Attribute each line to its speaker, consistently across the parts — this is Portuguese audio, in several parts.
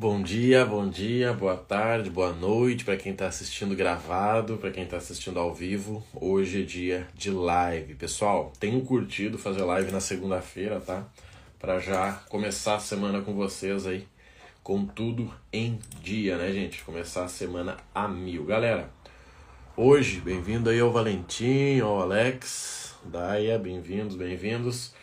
Speaker 1: Bom dia, bom dia, boa tarde, boa noite para quem está assistindo gravado, para quem está assistindo ao vivo. Hoje é dia de live. Pessoal, tenho curtido fazer live na segunda-feira, tá? Para já começar a semana com vocês aí, com tudo em dia, né, gente? Começar a semana a mil. Galera, hoje, bem-vindo aí ao Valentim, ao Alex, Daia, bem-vindos, bem-vindos.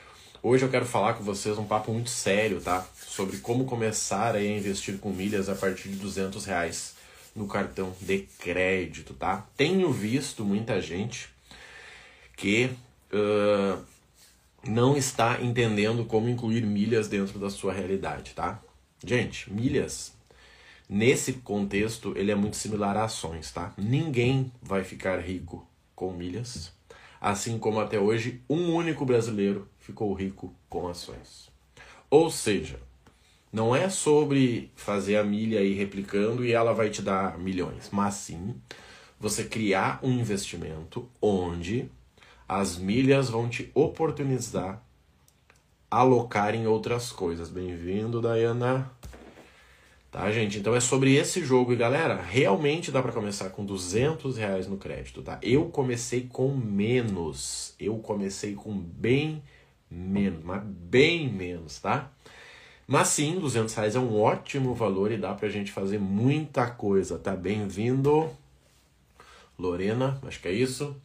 Speaker 1: Hoje eu quero falar com vocês um papo muito sério, tá? Sobre como começar a investir com milhas a partir de 200 reais no cartão de crédito, tá? Tenho visto muita gente que uh, não está entendendo como incluir milhas dentro da sua realidade, tá? Gente, milhas nesse contexto ele é muito similar a ações, tá? Ninguém vai ficar rico com milhas assim como até hoje um único brasileiro ficou rico com ações. Ou seja, não é sobre fazer a milha aí replicando e ela vai te dar milhões, mas sim você criar um investimento onde as milhas vão te oportunizar alocar em outras coisas. Bem-vindo, Dayana. Tá, gente? Então é sobre esse jogo. E galera, realmente dá para começar com 200 reais no crédito, tá? Eu comecei com menos. Eu comecei com bem menos, mas bem menos, tá? Mas sim, 200 reais é um ótimo valor e dá pra gente fazer muita coisa, tá? Bem-vindo, Lorena, acho que é isso.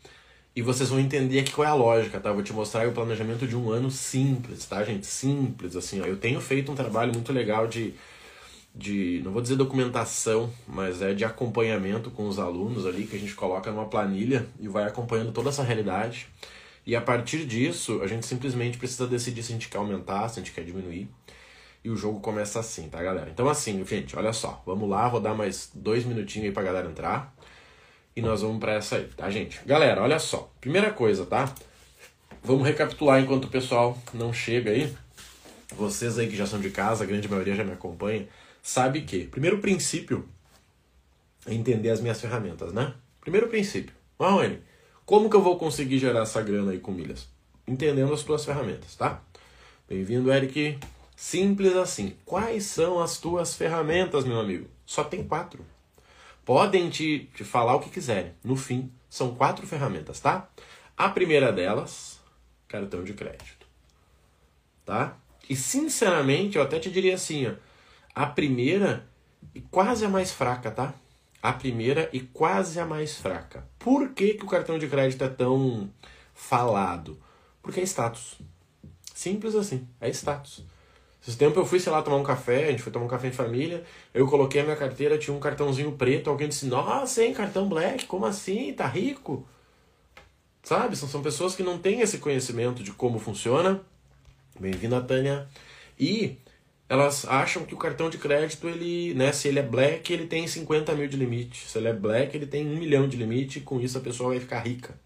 Speaker 1: E vocês vão entender aqui qual é a lógica, tá? Vou te mostrar o planejamento de um ano simples, tá, gente? Simples, assim, ó. Eu tenho feito um trabalho muito legal de de, não vou dizer documentação, mas é de acompanhamento com os alunos ali, que a gente coloca numa planilha e vai acompanhando toda essa realidade. E a partir disso, a gente simplesmente precisa decidir se a gente quer aumentar, se a gente quer diminuir. E o jogo começa assim, tá, galera? Então, assim, gente, olha só. Vamos lá, vou dar mais dois minutinhos aí pra galera entrar. E nós vamos para essa aí, tá, gente? Galera, olha só. Primeira coisa, tá? Vamos recapitular enquanto o pessoal não chega aí. Vocês aí que já são de casa, a grande maioria já me acompanha sabe que, primeiro princípio é entender as minhas ferramentas, né? Primeiro princípio. Marrone, como que eu vou conseguir gerar essa grana aí com milhas? Entendendo as tuas ferramentas, tá? Bem-vindo, Eric. Simples assim. Quais são as tuas ferramentas, meu amigo? Só tem quatro. Podem te, te falar o que quiserem. No fim, são quatro ferramentas, tá? A primeira delas, cartão de crédito. Tá? E sinceramente, eu até te diria assim, ó, a primeira e quase a mais fraca, tá? A primeira e quase a mais fraca. Por que, que o cartão de crédito é tão falado? Porque é status. Simples assim, é status. Esse tempo eu fui, sei lá, tomar um café, a gente foi tomar um café em família, eu coloquei a minha carteira, tinha um cartãozinho preto, alguém disse, nossa, hein, cartão black, como assim? Tá rico? Sabe? São, são pessoas que não têm esse conhecimento de como funciona. Bem-vinda, Tânia. E elas acham que o cartão de crédito, ele, né, se ele é black, ele tem 50 mil de limite. Se ele é black, ele tem 1 milhão de limite e com isso a pessoa vai ficar rica.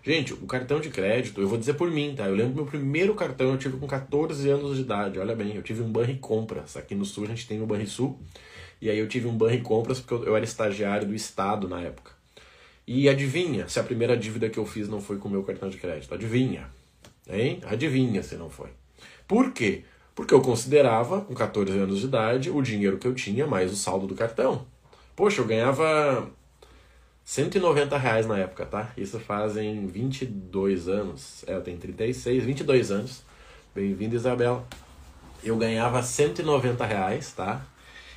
Speaker 1: Gente, o cartão de crédito, eu vou dizer por mim, tá? Eu lembro meu primeiro cartão, eu tive com 14 anos de idade. Olha bem, eu tive um Banri Compras. Aqui no Sul a gente tem o Banri Sul. E aí eu tive um Banri Compras porque eu era estagiário do Estado na época. E adivinha se a primeira dívida que eu fiz não foi com o meu cartão de crédito? Adivinha. Hein? Adivinha se não foi. Por quê? Porque eu considerava, com 14 anos de idade, o dinheiro que eu tinha mais o saldo do cartão. Poxa, eu ganhava 190 reais na época, tá? Isso fazem 22 anos. É, eu tenho 36, 22 anos. Bem-vinda, Isabela. Eu ganhava 190 reais, tá?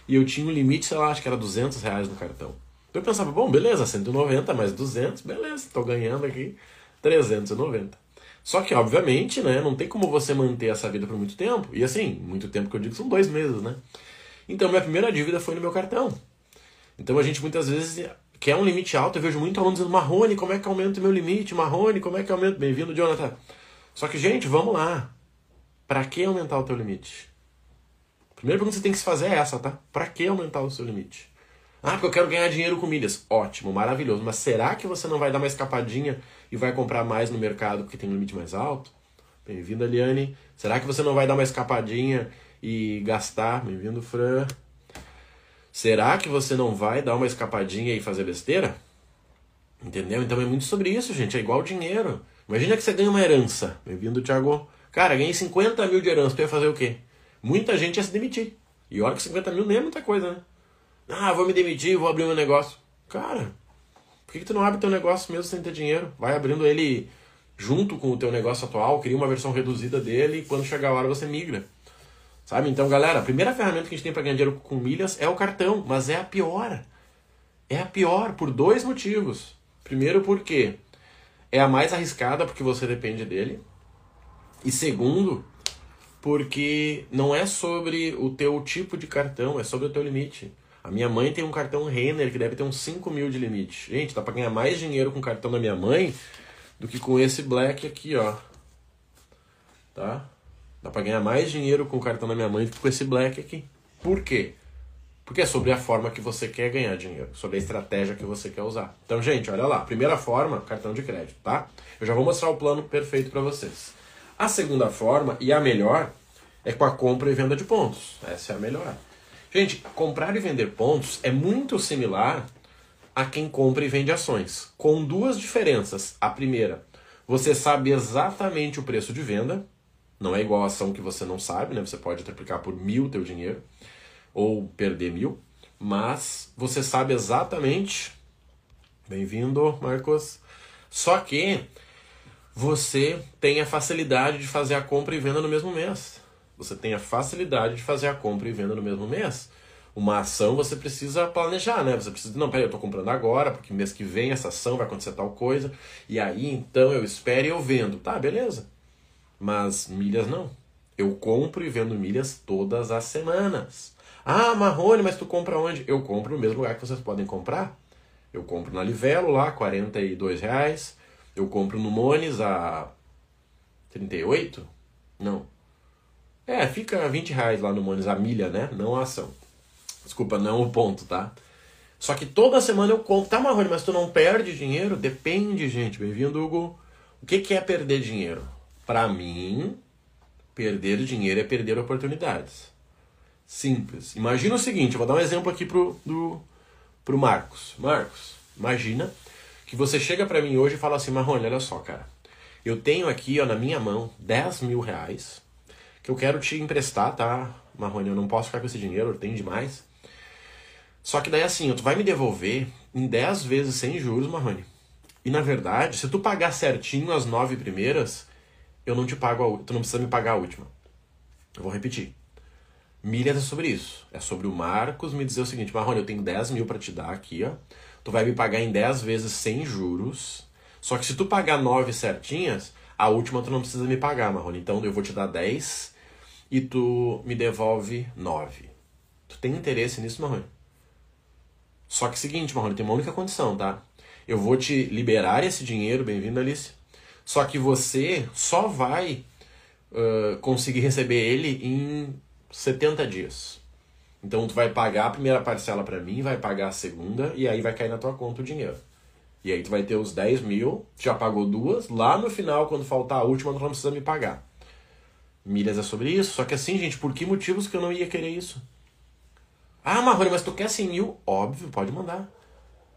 Speaker 1: E eu tinha um limite, sei lá, acho que era 200 reais no cartão. Eu pensava, bom, beleza, 190 mais 200, beleza, tô ganhando aqui 390. Só que, obviamente, né, não tem como você manter essa vida por muito tempo. E assim, muito tempo que eu digo são dois meses, né? Então, minha primeira dívida foi no meu cartão. Então, a gente muitas vezes quer um limite alto. Eu vejo muito aluno dizendo, Marrone, como é que aumenta o meu limite? Marrone, como é que aumenta? Bem-vindo, Jonathan. Só que, gente, vamos lá. Para que aumentar o teu limite? A primeira pergunta que você tem que se fazer é essa, tá? Para que aumentar o seu limite? Ah, porque eu quero ganhar dinheiro com milhas. Ótimo, maravilhoso. Mas será que você não vai dar uma escapadinha e vai comprar mais no mercado porque tem um limite mais alto? Bem-vindo, Eliane. Será que você não vai dar uma escapadinha e gastar? Bem-vindo, Fran. Será que você não vai dar uma escapadinha e fazer besteira? Entendeu? Então é muito sobre isso, gente. É igual dinheiro. Imagina que você ganha uma herança. Bem-vindo, Thiago. Cara, ganhei 50 mil de herança. Tu ia fazer o quê? Muita gente ia se demitir. E olha que 50 mil nem é muita coisa, né? Ah, vou me demitir, vou abrir meu negócio. Cara, por que, que tu não abre teu negócio mesmo sem ter dinheiro? Vai abrindo ele junto com o teu negócio atual, cria uma versão reduzida dele e quando chegar a hora você migra. Sabe? Então, galera, a primeira ferramenta que a gente tem para ganhar dinheiro com milhas é o cartão, mas é a pior. É a pior por dois motivos. Primeiro, porque é a mais arriscada porque você depende dele. E segundo, porque não é sobre o teu tipo de cartão, é sobre o teu limite. A minha mãe tem um cartão Renner que deve ter uns 5 mil de limite. Gente, dá pra ganhar mais dinheiro com o cartão da minha mãe do que com esse Black aqui, ó. Tá? Dá pra ganhar mais dinheiro com o cartão da minha mãe do que com esse Black aqui. Por quê? Porque é sobre a forma que você quer ganhar dinheiro, sobre a estratégia que você quer usar. Então, gente, olha lá. Primeira forma, cartão de crédito, tá? Eu já vou mostrar o plano perfeito para vocês. A segunda forma, e a melhor, é com a compra e venda de pontos. Essa é a melhor. Gente, comprar e vender pontos é muito similar a quem compra e vende ações, com duas diferenças. A primeira, você sabe exatamente o preço de venda, não é igual a ação que você não sabe, né? Você pode triplicar por mil teu dinheiro ou perder mil, mas você sabe exatamente. Bem-vindo, Marcos. Só que você tem a facilidade de fazer a compra e venda no mesmo mês você tem a facilidade de fazer a compra e venda no mesmo mês. Uma ação você precisa planejar, né? Você precisa, não, peraí, eu estou comprando agora, porque mês que vem essa ação vai acontecer tal coisa, e aí então eu espero e eu vendo. Tá, beleza. Mas milhas não. Eu compro e vendo milhas todas as semanas. Ah, Marrone, mas tu compra onde? Eu compro no mesmo lugar que vocês podem comprar. Eu compro na Livelo lá, 42 reais. Eu compro no Mones a 38? Não, é, fica 20 reais lá no Mones a milha, né? Não a ação. Desculpa, não o ponto, tá? Só que toda semana eu compro. Tá, Marrone, mas tu não perde dinheiro? Depende, gente. Bem-vindo, Hugo. O que, que é perder dinheiro? Para mim, perder dinheiro é perder oportunidades. Simples. Imagina o seguinte, eu vou dar um exemplo aqui pro, do, pro Marcos. Marcos, imagina que você chega para mim hoje e fala assim, Marrone, olha só, cara. Eu tenho aqui ó, na minha mão 10 mil reais eu quero te emprestar, tá, Marrone? Eu não posso ficar com esse dinheiro, tem demais. Só que daí assim, tu vai me devolver em 10 vezes sem juros, Marrone. E na verdade, se tu pagar certinho as nove primeiras, eu não te pago a, tu não precisa me pagar a última. Eu vou repetir. Milhas é sobre isso. É sobre o Marcos me dizer o seguinte, Marrone, eu tenho 10 mil para te dar aqui, ó. Tu vai me pagar em 10 vezes sem juros. Só que se tu pagar nove certinhas, a última tu não precisa me pagar, Marrone. Então eu vou te dar 10 e tu me devolve 9. Tu tem interesse nisso, Marrone? Só que é seguinte, Marrone, tem uma única condição, tá? Eu vou te liberar esse dinheiro, bem-vindo, Alice. Só que você só vai uh, conseguir receber ele em 70 dias. Então tu vai pagar a primeira parcela para mim, vai pagar a segunda e aí vai cair na tua conta o dinheiro. E aí tu vai ter os 10 mil, já pagou duas, lá no final, quando faltar a última, tu não precisa me pagar. Milhas é sobre isso, só que assim, gente, por que motivos que eu não ia querer isso? Ah, Marrone, mas tu quer 100 mil? Óbvio, pode mandar.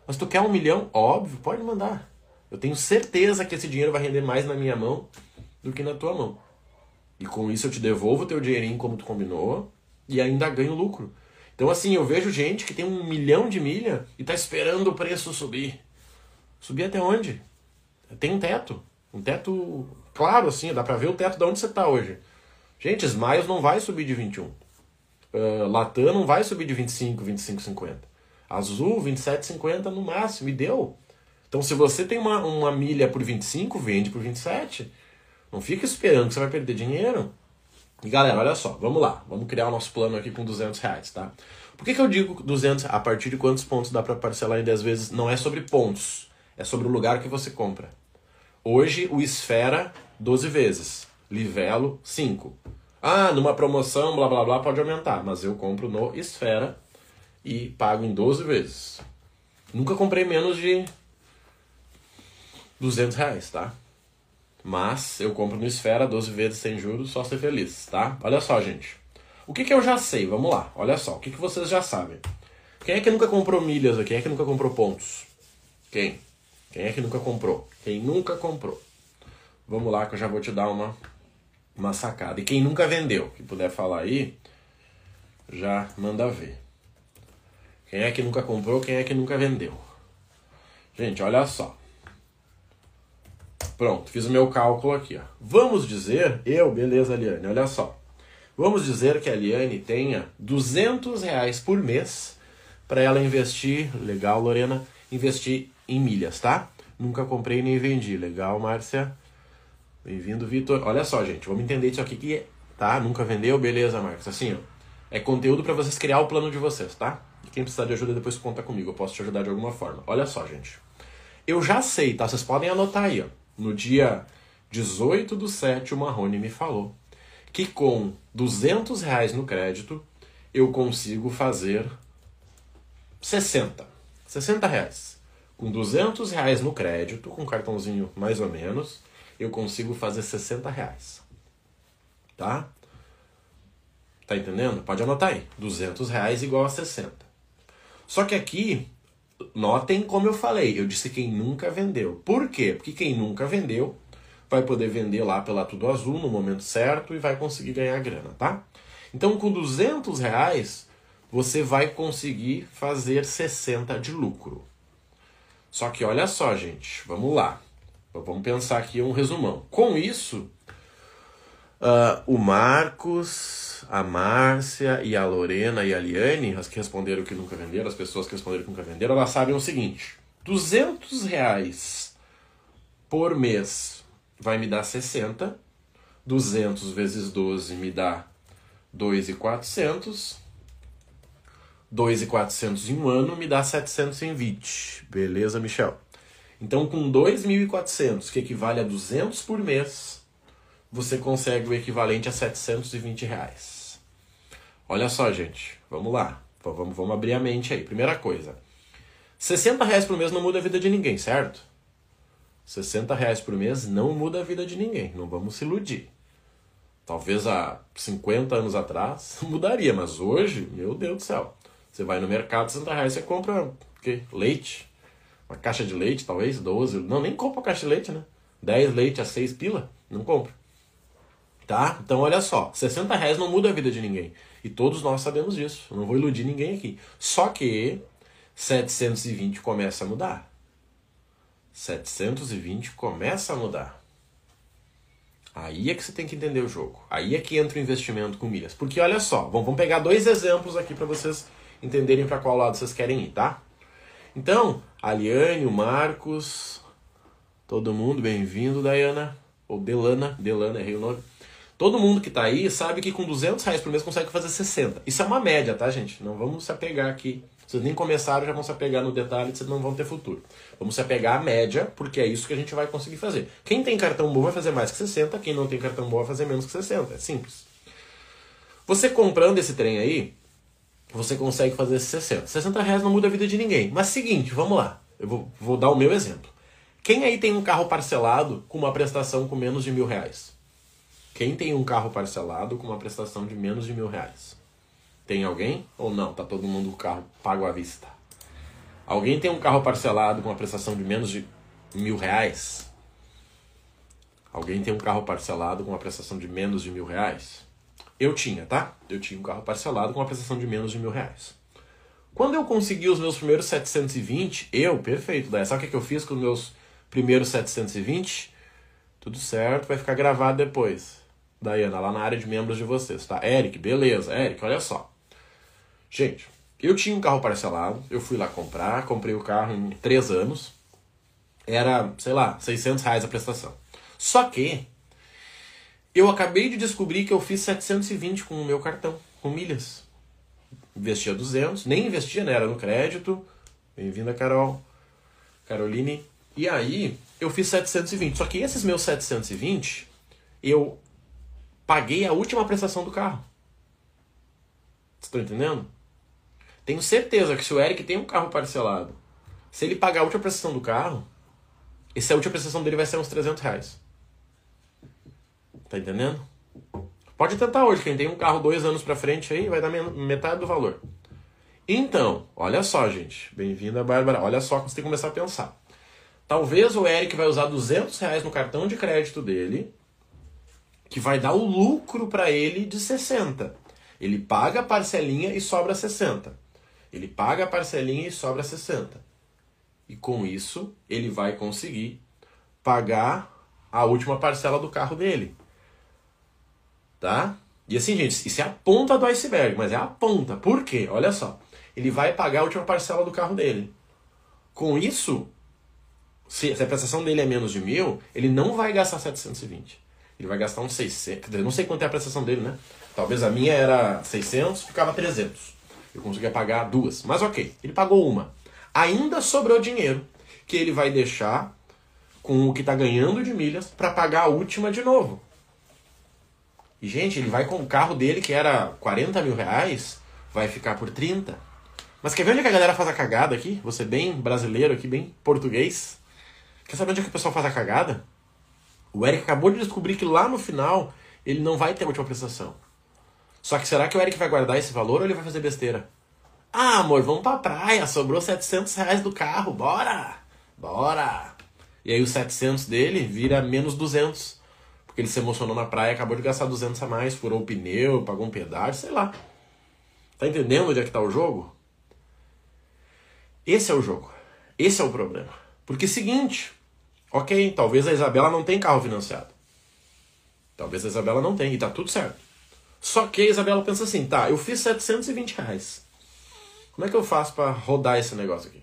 Speaker 1: Mas tu quer um milhão? Óbvio, pode mandar. Eu tenho certeza que esse dinheiro vai render mais na minha mão do que na tua mão. E com isso eu te devolvo o teu dinheirinho como tu combinou e ainda ganho lucro. Então assim, eu vejo gente que tem um milhão de milha e tá esperando o preço subir. Subir até onde? Tem um teto. Um teto claro, assim, dá pra ver o teto de onde você tá hoje. Gente, Smiles não vai subir de 21. Uh, Latam não vai subir de 25, 25, 50. Azul, 27, 50 no máximo. E deu. Então, se você tem uma, uma milha por 25, vende por 27. Não fica esperando que você vai perder dinheiro. E galera, olha só, vamos lá. Vamos criar o nosso plano aqui com 200 reais, tá? Por que, que eu digo 200? A partir de quantos pontos dá para parcelar em 10 vezes? Não é sobre pontos. É sobre o lugar que você compra. Hoje, o Esfera, 12 vezes. Livelo, 5. Ah, numa promoção, blá blá blá, pode aumentar. Mas eu compro no Esfera e pago em 12 vezes. Nunca comprei menos de 200 reais, tá? Mas eu compro no Esfera 12 vezes sem juros, só ser feliz, tá? Olha só, gente. O que, que eu já sei? Vamos lá, olha só. O que, que vocês já sabem? Quem é que nunca comprou milhas aqui? Quem é que nunca comprou pontos? Quem? Quem é que nunca comprou? Quem nunca comprou? Vamos lá que eu já vou te dar uma, uma sacada. E quem nunca vendeu, que puder falar aí, já manda ver. Quem é que nunca comprou, quem é que nunca vendeu? Gente, olha só. Pronto, fiz o meu cálculo aqui. Ó. Vamos dizer, eu, beleza, Liane, olha só. Vamos dizer que a Liane tenha 200 reais por mês para ela investir, legal, Lorena, investir em milhas, tá? Nunca comprei nem vendi, legal, Márcia. Bem-vindo, Vitor. Olha só, gente, vamos entender isso aqui que tá? Nunca vendeu, beleza, Marcos. Assim, ó, é conteúdo para vocês criar o plano de vocês, tá? E quem precisar de ajuda depois conta comigo, eu posso te ajudar de alguma forma. Olha só, gente. Eu já sei, tá? Vocês podem anotar aí, ó. No dia 18 do 7, o Marrone me falou que com 200 reais no crédito eu consigo fazer 60. 60 reais. Com 200 reais no crédito, com cartãozinho mais ou menos, eu consigo fazer 60 reais. Tá? Tá entendendo? Pode anotar aí. 200 reais igual a 60. Só que aqui, notem como eu falei. Eu disse quem nunca vendeu. Por quê? Porque quem nunca vendeu vai poder vender lá pela Tudo Azul no momento certo e vai conseguir ganhar grana, tá? Então com 200 reais você vai conseguir fazer 60 de lucro. Só que olha só, gente, vamos lá. Vamos pensar aqui um resumão. Com isso, uh, o Marcos, a Márcia e a Lorena e a Liane, as que responderam que nunca venderam, as pessoas que responderam que nunca venderam, elas sabem o seguinte: 200 reais por mês vai me dar 60. 200 vezes 12 me dá 2,400. 2,400 em um ano me dá 720. Beleza, Michel? Então, com 2.400, que equivale a 200 por mês, você consegue o equivalente a 720 reais. Olha só, gente. Vamos lá. Vamos, vamos abrir a mente aí. Primeira coisa. 60 reais por mês não muda a vida de ninguém, certo? 60 reais por mês não muda a vida de ninguém, não vamos se iludir. Talvez há 50 anos atrás mudaria, mas hoje, meu Deus do céu. Você vai no mercado, 60 reais, você compra o quê? leite. Uma caixa de leite, talvez, 12. Não, nem compra caixa de leite, né? 10 leite a 6 pila, não compra. Tá? Então olha só, 60 reais não muda a vida de ninguém. E todos nós sabemos disso. Eu não vou iludir ninguém aqui. Só que 720 começa a mudar. 720 começa a mudar. Aí é que você tem que entender o jogo. Aí é que entra o investimento com milhas. Porque olha só, vamos pegar dois exemplos aqui para vocês entenderem para qual lado vocês querem ir, tá? Então, a Liane, o Marcos, todo mundo, bem-vindo, Dayana. Ou Delana, Delana, errei o nome. Todo mundo que tá aí sabe que com 200 reais por mês consegue fazer 60. Isso é uma média, tá, gente? Não vamos se apegar aqui vocês nem começaram, já vão se apegar no detalhe, vocês não vão ter futuro. Vamos se apegar à média, porque é isso que a gente vai conseguir fazer. Quem tem cartão bom vai fazer mais que 60, quem não tem cartão bom vai fazer menos que 60. É simples. Você comprando esse trem aí, você consegue fazer 60. 60 reais não muda a vida de ninguém. Mas seguinte, vamos lá. Eu vou, vou dar o meu exemplo. Quem aí tem um carro parcelado com uma prestação com menos de mil reais? Quem tem um carro parcelado com uma prestação de menos de mil reais? Tem alguém? Ou não? Tá todo mundo o carro pago à vista. Alguém tem um carro parcelado com uma prestação de menos de mil reais? Alguém tem um carro parcelado com uma prestação de menos de mil reais? Eu tinha, tá? Eu tinha um carro parcelado com uma prestação de menos de mil reais. Quando eu consegui os meus primeiros 720, eu, perfeito, daí sabe o que eu fiz com os meus primeiros 720? Tudo certo, vai ficar gravado depois. Daiana, lá na área de membros de vocês, tá? Eric, beleza. Eric, olha só. Gente, eu tinha um carro parcelado, eu fui lá comprar, comprei o carro em três anos, era, sei lá, 600 reais a prestação. Só que eu acabei de descobrir que eu fiz 720 com o meu cartão, com milhas. Investia 200, nem investia, né? Era no crédito. Bem-vinda, Carol. Caroline. E aí, eu fiz 720. Só que esses meus 720, eu paguei a última prestação do carro. Estão entendendo? Tenho certeza que se o Eric tem um carro parcelado, se ele pagar a última prestação do carro, essa última prestação dele vai ser uns 300 reais. Tá entendendo? Pode tentar hoje, quem tem um carro dois anos pra frente aí, vai dar metade do valor. Então, olha só, gente. Bem-vinda, Bárbara. Olha só que você tem que começar a pensar. Talvez o Eric vai usar 200 reais no cartão de crédito dele, que vai dar o lucro para ele de 60. Ele paga a parcelinha e sobra 60. Ele paga a parcelinha e sobra 60. E com isso, ele vai conseguir pagar a última parcela do carro dele. Tá? E assim, gente, isso é a ponta do iceberg, mas é a ponta. Por quê? Olha só. Ele vai pagar a última parcela do carro dele. Com isso, se, a prestação dele é menos de mil, ele não vai gastar 720. Ele vai gastar uns 600. Não sei quanto é a prestação dele, né? Talvez a minha era 600, ficava 300. Eu conseguia pagar duas. Mas ok, ele pagou uma. Ainda sobrou dinheiro que ele vai deixar com o que está ganhando de milhas para pagar a última de novo. E, gente, ele vai com o carro dele, que era 40 mil reais, vai ficar por 30. Mas quer ver onde é que a galera faz a cagada aqui? Você bem brasileiro aqui, bem português. Quer saber onde é que o pessoal faz a cagada? O Eric acabou de descobrir que lá no final ele não vai ter a última prestação. Só que será que o Eric vai guardar esse valor ou ele vai fazer besteira? Ah, amor, vamos pra praia, sobrou 700 reais do carro, bora! Bora! E aí os 700 dele vira menos 200. Porque ele se emocionou na praia, acabou de gastar 200 a mais, furou o pneu, pagou um pedágio, sei lá. Tá entendendo onde é que tá o jogo? Esse é o jogo. Esse é o problema. Porque seguinte, ok, talvez a Isabela não tenha carro financiado. Talvez a Isabela não tenha, e tá tudo certo. Só que a Isabela pensa assim, tá, eu fiz 720 reais. Como é que eu faço para rodar esse negócio aqui?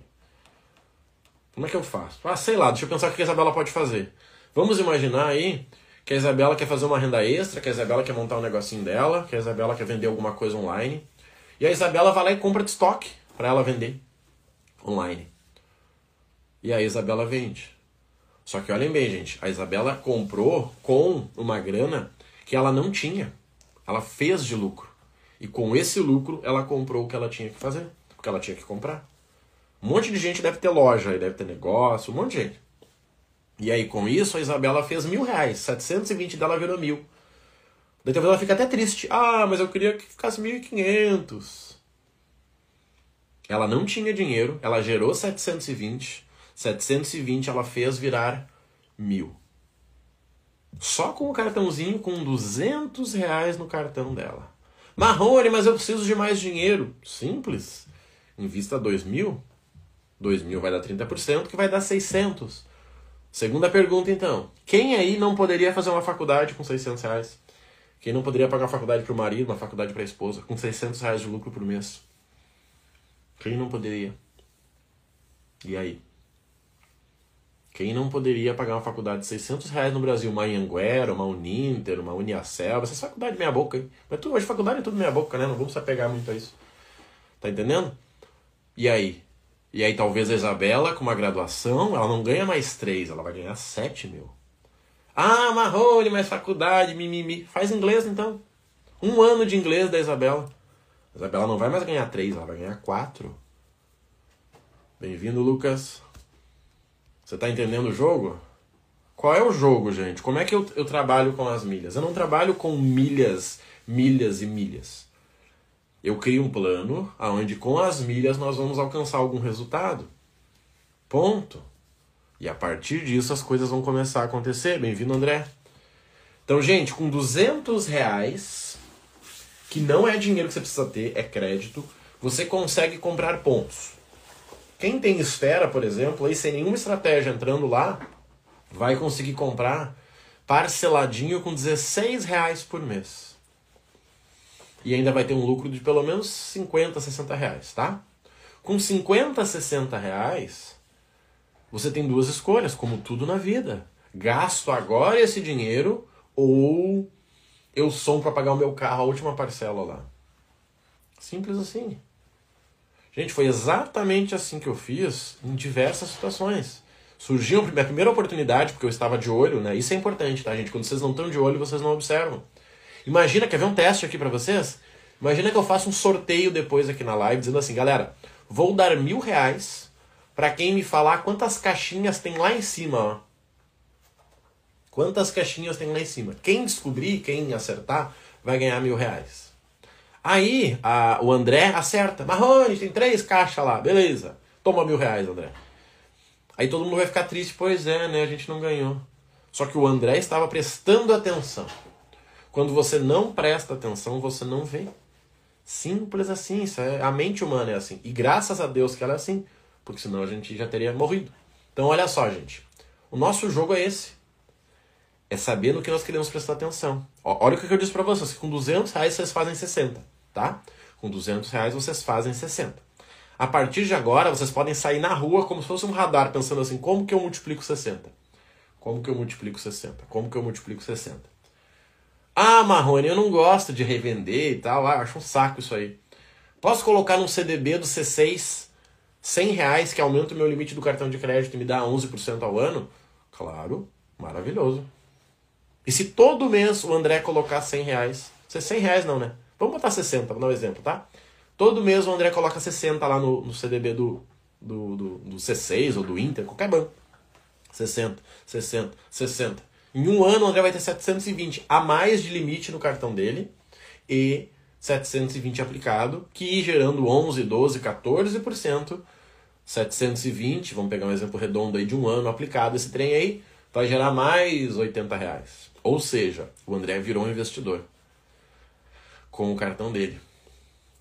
Speaker 1: Como é que eu faço? Ah, sei lá, deixa eu pensar o que a Isabela pode fazer. Vamos imaginar aí que a Isabela quer fazer uma renda extra, que a Isabela quer montar um negocinho dela, que a Isabela quer vender alguma coisa online. E a Isabela vai lá e compra de estoque para ela vender online. E a Isabela vende. Só que olhem bem, gente, a Isabela comprou com uma grana que ela não tinha. Ela fez de lucro. E com esse lucro ela comprou o que ela tinha que fazer, porque ela tinha que comprar. Um monte de gente deve ter loja, deve ter negócio, um monte de gente. E aí com isso a Isabela fez mil reais, 720 dela virou mil. Daí talvez ela fica até triste. Ah, mas eu queria que ficasse 1.500. Ela não tinha dinheiro, ela gerou 720. 720 ela fez virar mil. Só com o cartãozinho com 200 reais no cartão dela. Marrone, mas eu preciso de mais dinheiro. Simples. Invista 2 mil. 2 mil vai dar 30%, que vai dar 600. Segunda pergunta, então. Quem aí não poderia fazer uma faculdade com 600 reais? Quem não poderia pagar uma faculdade para o marido, uma faculdade para a esposa, com 600 reais de lucro por mês? Quem não poderia? E aí? Quem não poderia pagar uma faculdade de 600 reais no Brasil? Uma Anhanguera, uma Uninter, uma Uniacel, essas faculdades meia boca, hein? Mas tu, hoje faculdade é tudo meia boca, né? Não vamos se apegar muito a isso. Tá entendendo? E aí? E aí talvez a Isabela, com uma graduação, ela não ganha mais 3, ela vai ganhar 7 mil. Ah, Marrone, mais faculdade, mimimi. Faz inglês então. Um ano de inglês da Isabela. A Isabela não vai mais ganhar três, ela vai ganhar quatro. Bem-vindo, Lucas. Você está entendendo o jogo? Qual é o jogo, gente? Como é que eu, eu trabalho com as milhas? Eu não trabalho com milhas, milhas e milhas. Eu crio um plano onde com as milhas nós vamos alcançar algum resultado. Ponto. E a partir disso as coisas vão começar a acontecer. Bem-vindo, André. Então, gente, com 200 reais que não é dinheiro que você precisa ter, é crédito, você consegue comprar pontos. Quem tem esfera, por exemplo, aí sem nenhuma estratégia entrando lá, vai conseguir comprar parceladinho com 16 reais por mês. E ainda vai ter um lucro de pelo menos 50, 60 reais, tá? Com 50, 60 reais, você tem duas escolhas, como tudo na vida. Gasto agora esse dinheiro ou eu som para pagar o meu carro, a última parcela lá. Simples assim. Gente, foi exatamente assim que eu fiz em diversas situações. Surgiu a primeira oportunidade, porque eu estava de olho, né? Isso é importante, tá, gente? Quando vocês não estão de olho, vocês não observam. Imagina, quer ver um teste aqui para vocês? Imagina que eu faço um sorteio depois aqui na live, dizendo assim, galera, vou dar mil reais para quem me falar quantas caixinhas tem lá em cima, ó. Quantas caixinhas tem lá em cima? Quem descobrir, quem acertar, vai ganhar mil reais. Aí a, o André acerta. Marrone, tem três caixas lá. Beleza. Toma mil reais, André. Aí todo mundo vai ficar triste. Pois é, né? A gente não ganhou. Só que o André estava prestando atenção. Quando você não presta atenção, você não vê. Simples assim, é, a mente humana é assim. E graças a Deus que ela é assim, porque senão a gente já teria morrido. Então olha só, gente. O nosso jogo é esse. É saber no que nós queremos prestar atenção. Olha o que eu disse para vocês, com 200 reais vocês fazem 60, tá? Com 200 reais vocês fazem 60. A partir de agora, vocês podem sair na rua como se fosse um radar, pensando assim, como que eu multiplico 60? Como que eu multiplico 60? Como que eu multiplico 60? Ah, Marrone, eu não gosto de revender e tal, ah, acho um saco isso aí. Posso colocar num CDB do C6 100 reais que aumenta o meu limite do cartão de crédito e me dá 11% ao ano? Claro, maravilhoso. E se todo mês o André colocar 100 reais, 100 reais não, né? Vamos botar 60, para dar um exemplo, tá? Todo mês o André coloca 60 lá no, no CDB do, do, do, do C6 ou do Inter, qualquer banco. 60, 60, 60. Em um ano o André vai ter 720 a mais de limite no cartão dele e 720 aplicado, que gerando 11, 12, 14%, 720, vamos pegar um exemplo redondo aí de um ano aplicado esse trem aí, vai gerar mais 80 reais. Ou seja, o André virou um investidor com o cartão dele.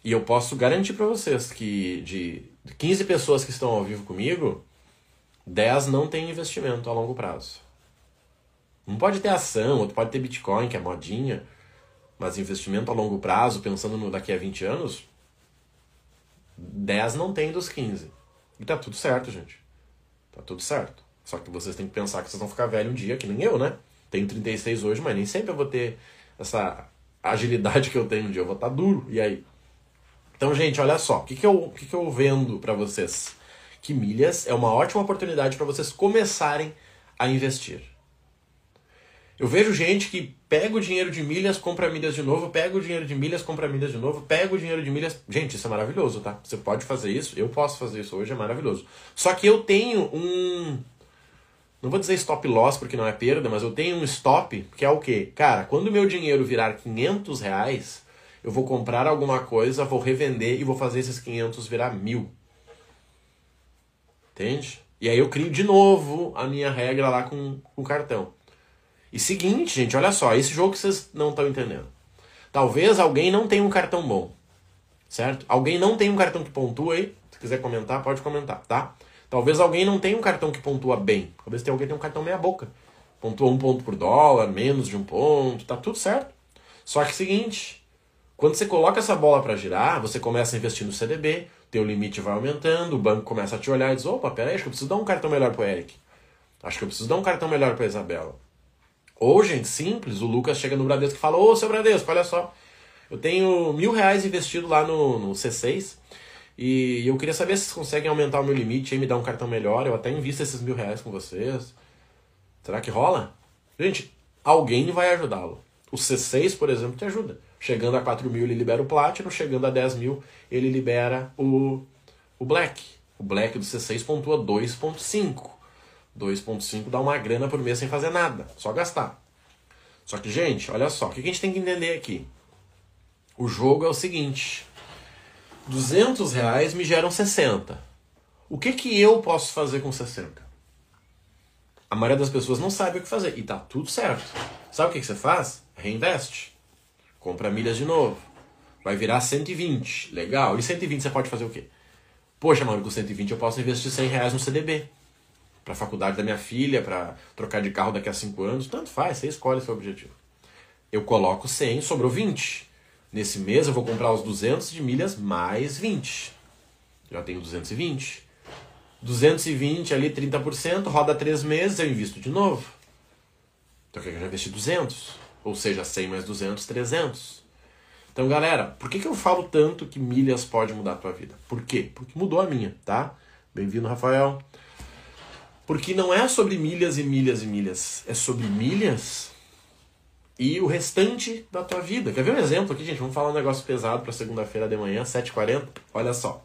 Speaker 1: E eu posso garantir para vocês que de 15 pessoas que estão ao vivo comigo, 10 não têm investimento a longo prazo. Não pode ter ação, outro pode ter Bitcoin, que é modinha, mas investimento a longo prazo, pensando no daqui a 20 anos, 10 não tem dos 15. E tá tudo certo, gente. Tá tudo certo. Só que vocês têm que pensar que vocês vão ficar velho um dia, que nem eu, né? Tenho 36 hoje, mas nem sempre eu vou ter essa agilidade que eu tenho um dia. Eu vou estar tá duro. E aí? Então, gente, olha só. O que, que, eu, que, que eu vendo para vocês? Que milhas é uma ótima oportunidade para vocês começarem a investir. Eu vejo gente que pega o dinheiro de milhas, compra milhas de novo, pega o dinheiro de milhas, compra milhas de novo, pega o dinheiro de milhas. Gente, isso é maravilhoso, tá? Você pode fazer isso, eu posso fazer isso hoje, é maravilhoso. Só que eu tenho um. Não vou dizer stop loss porque não é perda, mas eu tenho um stop que é o quê? Cara, quando meu dinheiro virar 500 reais, eu vou comprar alguma coisa, vou revender e vou fazer esses 500 virar mil. Entende? E aí eu crio de novo a minha regra lá com o cartão. E seguinte, gente, olha só, esse jogo que vocês não estão entendendo. Talvez alguém não tenha um cartão bom, certo? Alguém não tem um cartão que pontua aí. Se quiser comentar, pode comentar, tá? Talvez alguém não tenha um cartão que pontua bem. Talvez tenha alguém que tenha um cartão meia boca. Pontua um ponto por dólar, menos de um ponto, tá tudo certo. Só que seguinte, quando você coloca essa bola para girar, você começa a investir no CDB, teu limite vai aumentando, o banco começa a te olhar e diz: opa, peraí, acho que eu preciso dar um cartão melhor pro Eric. Acho que eu preciso dar um cartão melhor pra Isabela. Ou, gente, simples, o Lucas chega no Bradesco e fala: Ô, seu Bradesco, olha só, eu tenho mil reais investido lá no, no C6 e eu queria saber se vocês conseguem aumentar o meu limite e me dar um cartão melhor. Eu até invisto esses mil reais com vocês. Será que rola? Gente, alguém vai ajudá-lo. O C6, por exemplo, te ajuda. Chegando a 4 mil, ele libera o Platinum. Chegando a 10 mil, ele libera o, o Black. O Black do C6 pontua 2.5. 2.5 dá uma grana por mês sem fazer nada, só gastar. Só que, gente, olha só, o que a gente tem que entender aqui? O jogo é o seguinte: 200 reais me geram 60. O que, que eu posso fazer com 60? A maioria das pessoas não sabe o que fazer. E tá tudo certo. Sabe o que, que você faz? Reinveste. Compra milhas de novo. Vai virar 120. Legal. E 120 você pode fazer o quê? Poxa, mano, com 120 eu posso investir 100 reais no CDB. Pra faculdade da minha filha, para trocar de carro daqui a 5 anos. Tanto faz, você escolhe seu objetivo. Eu coloco 100, sobrou 20. Nesse mês eu vou comprar os 200 de milhas mais 20. Já tenho 220. 220 ali, 30%, roda 3 meses, eu invisto de novo. Então eu já investi 200. Ou seja, 100 mais 200, 300. Então, galera, por que, que eu falo tanto que milhas pode mudar a tua vida? Por quê? Porque mudou a minha, tá? Bem-vindo, Rafael. Porque não é sobre milhas e milhas e milhas. É sobre milhas e o restante da tua vida. Quer ver um exemplo aqui, gente? Vamos falar um negócio pesado para segunda-feira de manhã, 7h40. Olha só.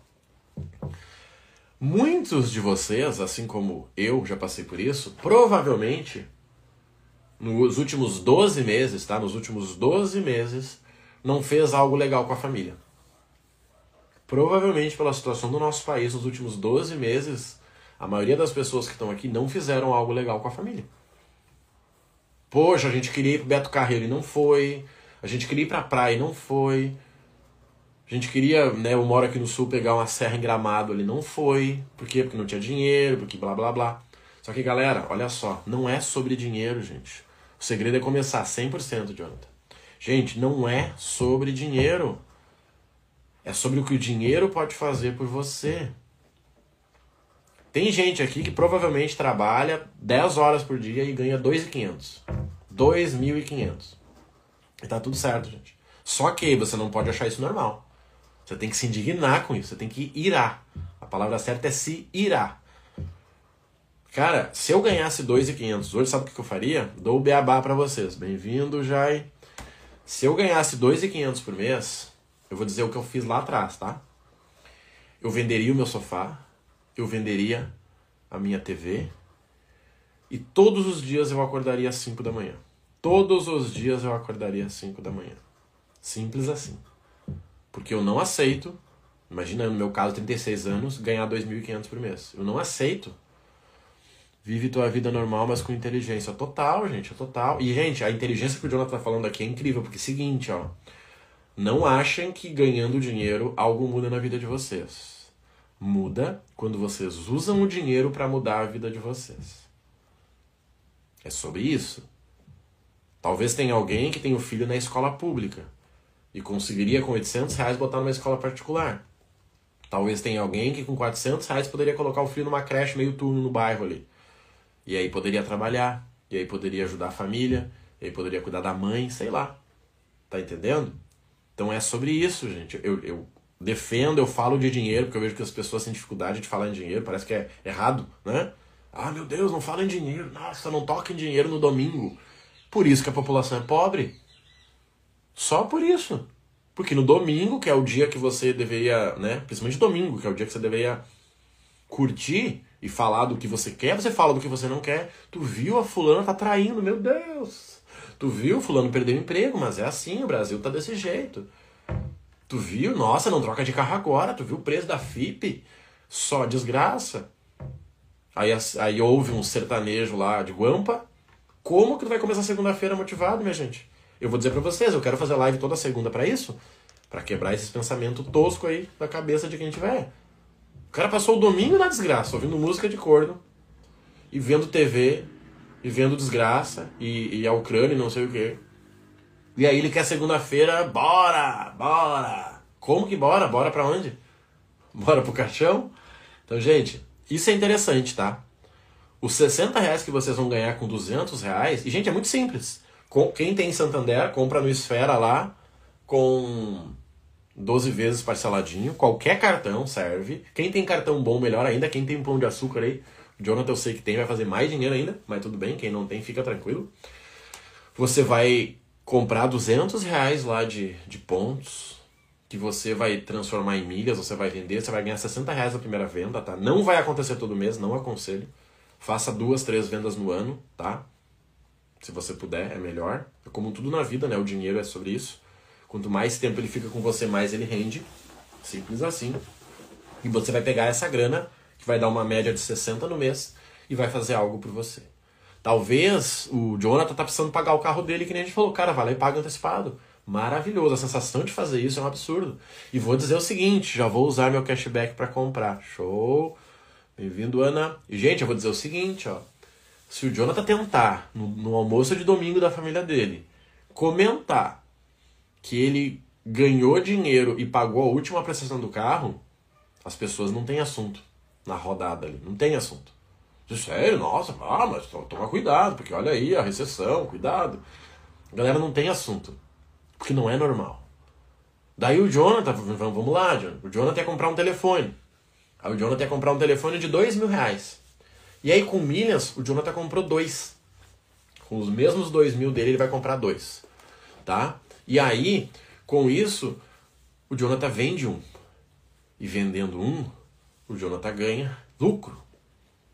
Speaker 1: Muitos de vocês, assim como eu já passei por isso, provavelmente nos últimos 12 meses, tá? Nos últimos 12 meses, não fez algo legal com a família. Provavelmente pela situação do nosso país nos últimos 12 meses, a maioria das pessoas que estão aqui não fizeram algo legal com a família. Poxa, a gente queria ir pro Beto Carreiro e não foi. A gente queria ir pra praia e não foi. A gente queria, né, eu moro aqui no sul, pegar uma serra em gramado ali. Não foi. Por quê? Porque não tinha dinheiro, porque blá blá blá. Só que, galera, olha só, não é sobre dinheiro, gente. O segredo é começar 100%, Jonathan. Gente, não é sobre dinheiro. É sobre o que o dinheiro pode fazer por você. Tem gente aqui que provavelmente trabalha 10 horas por dia e ganha 2.500. 2.500. E tá tudo certo, gente. Só que você não pode achar isso normal. Você tem que se indignar com isso, você tem que irar. A palavra certa é se irar. Cara, se eu ganhasse 2.500 hoje, sabe o que eu faria? Dou o beabá para vocês. Bem-vindo, Jai. Se eu ganhasse 2.500 por mês, eu vou dizer o que eu fiz lá atrás, tá? Eu venderia o meu sofá, eu venderia a minha TV e todos os dias eu acordaria às 5 da manhã. Todos os dias eu acordaria às 5 da manhã. Simples assim. Porque eu não aceito, imagina no meu caso, 36 anos, ganhar 2.500 por mês. Eu não aceito. Vive tua vida normal, mas com inteligência. Total, gente, é total. E, gente, a inteligência que o Jonathan tá falando aqui é incrível, porque é o seguinte, ó. Não achem que ganhando dinheiro algo muda na vida de vocês. Muda quando vocês usam o dinheiro para mudar a vida de vocês. É sobre isso. Talvez tenha alguém que tem o filho na escola pública e conseguiria com 800 reais botar numa escola particular. Talvez tenha alguém que com 400 reais poderia colocar o filho numa creche meio turno no bairro ali. E aí poderia trabalhar, e aí poderia ajudar a família, e aí poderia cuidar da mãe, sei lá. Tá entendendo? Então é sobre isso, gente. Eu, eu defendo, eu falo de dinheiro, porque eu vejo que as pessoas têm dificuldade de falar em dinheiro, parece que é errado, né? Ah, meu Deus, não fala em dinheiro. Nossa, não toca em dinheiro no domingo. Por isso que a população é pobre. Só por isso. Porque no domingo, que é o dia que você deveria, né? Principalmente domingo, que é o dia que você deveria curtir e falar do que você quer, você fala do que você não quer. Tu viu a fulana tá traindo, meu Deus. Tu viu fulano perdeu o emprego, mas é assim, o Brasil tá desse jeito. Tu viu? Nossa, não troca de carro agora. Tu viu o preço da FIP? Só desgraça. Aí, aí houve um sertanejo lá de Guampa. Como que tu vai começar segunda-feira motivado, minha gente? Eu vou dizer para vocês, eu quero fazer live toda segunda para isso, para quebrar esses pensamentos tosco aí da cabeça de quem tiver. O cara passou o domingo na desgraça, ouvindo música de corno e vendo TV e vendo desgraça e, e a Ucrânia e não sei o que. E aí ele quer segunda-feira, bora, bora. Como que bora? Bora para onde? Bora pro caixão? Então, gente, isso é interessante, tá? Os 60 reais que vocês vão ganhar com 200 reais, e gente, é muito simples. Quem tem Santander, compra no Esfera lá com 12 vezes parceladinho. Qualquer cartão serve. Quem tem cartão bom, melhor ainda. Quem tem pão de açúcar aí, o Jonathan eu sei que tem, vai fazer mais dinheiro ainda, mas tudo bem. Quem não tem, fica tranquilo. Você vai comprar 200 reais lá de, de pontos, que você vai transformar em milhas, você vai vender, você vai ganhar 60 reais na primeira venda, tá? Não vai acontecer todo mês, não aconselho. Faça duas, três vendas no ano, tá? Se você puder, é melhor. É como tudo na vida, né? O dinheiro é sobre isso. Quanto mais tempo ele fica com você, mais ele rende. Simples assim. E você vai pegar essa grana, que vai dar uma média de 60 no mês, e vai fazer algo por você. Talvez o Jonathan tá precisando pagar o carro dele, que nem a gente falou, cara, vai lá e paga antecipado. Maravilhoso, a sensação de fazer isso é um absurdo. E vou dizer o seguinte, já vou usar meu cashback para comprar. Show! Bem-vindo, Ana. E gente, eu vou dizer o seguinte, ó. Se o Jonathan tentar, no, no almoço de domingo da família dele, comentar que ele ganhou dinheiro e pagou a última prestação do carro, as pessoas não têm assunto na rodada ali. Não tem assunto. Sério, nossa, ah, mas toma cuidado, porque olha aí a recessão, cuidado. A galera não tem assunto. Porque não é normal. Daí o Jonathan, vamos lá. O Jonathan ia comprar um telefone. Aí o Jonathan ia comprar um telefone de dois mil reais. E aí com milhas, o Jonathan comprou dois. Com os mesmos dois mil dele, ele vai comprar dois. Tá? E aí, com isso, o Jonathan vende um. E vendendo um, o Jonathan ganha lucro.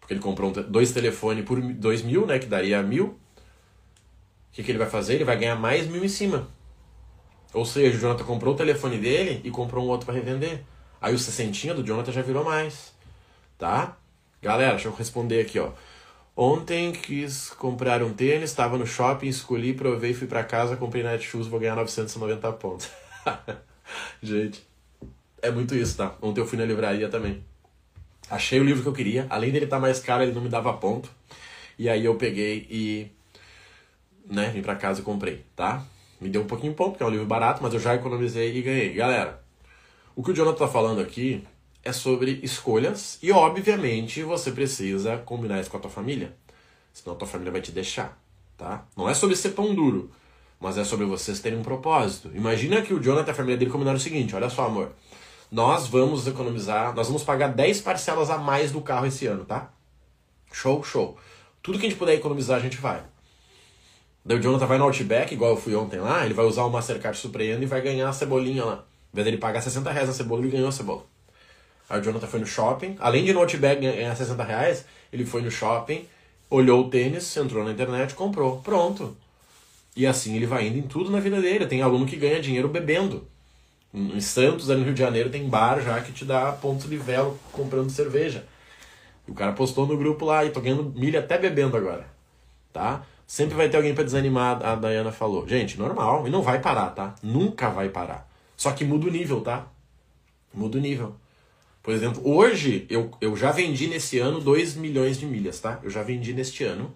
Speaker 1: Porque ele comprou dois telefones por dois mil, né? Que daria mil. O que, que ele vai fazer? Ele vai ganhar mais mil em cima. Ou seja, o Jonathan comprou o telefone dele e comprou um outro para revender. Aí o 60 do Jonathan já virou mais. Tá? Galera, deixa eu responder aqui, ó. Ontem quis comprar um tênis, estava no shopping, escolhi, provei, fui para casa, comprei Netshoes, vou ganhar 990 pontos. Gente, É muito isso, tá? Ontem eu fui na livraria também. Achei o livro que eu queria. Além dele estar tá mais caro, ele não me dava ponto. E aí eu peguei e. Né, vim pra casa e comprei, tá? Me deu um pouquinho ponto, porque é um livro barato, mas eu já economizei e ganhei. Galera, o que o Jonathan tá falando aqui é sobre escolhas e, obviamente, você precisa combinar isso com a tua família. Senão a tua família vai te deixar, tá? Não é sobre ser pão duro, mas é sobre vocês terem um propósito. Imagina que o Jonathan e a família dele combinaram o seguinte: olha só, amor, nós vamos economizar, nós vamos pagar 10 parcelas a mais do carro esse ano, tá? Show, show. Tudo que a gente puder economizar, a gente vai. Daí o Jonathan vai no Outback, igual eu fui ontem lá, ele vai usar o Mastercard Surpreenda e vai ganhar a cebolinha lá. Em vez dele pagar 60 reais na cebola, ele ganhou a cebola. Aí o Jonathan foi no shopping, além de no Outback ganhar 60 reais, ele foi no shopping, olhou o tênis, entrou na internet, comprou. Pronto. E assim ele vai indo em tudo na vida dele. Tem aluno que ganha dinheiro bebendo. Em Santos, ali no Rio de Janeiro, tem bar já que te dá pontos de velo comprando cerveja. E o cara postou no grupo lá e tô ganhando milha até bebendo agora. Tá? Sempre vai ter alguém para desanimar, a Dayana falou. Gente, normal. E não vai parar, tá? Nunca vai parar. Só que muda o nível, tá? Muda o nível. Por exemplo, hoje eu, eu já vendi nesse ano 2 milhões de milhas, tá? Eu já vendi neste ano.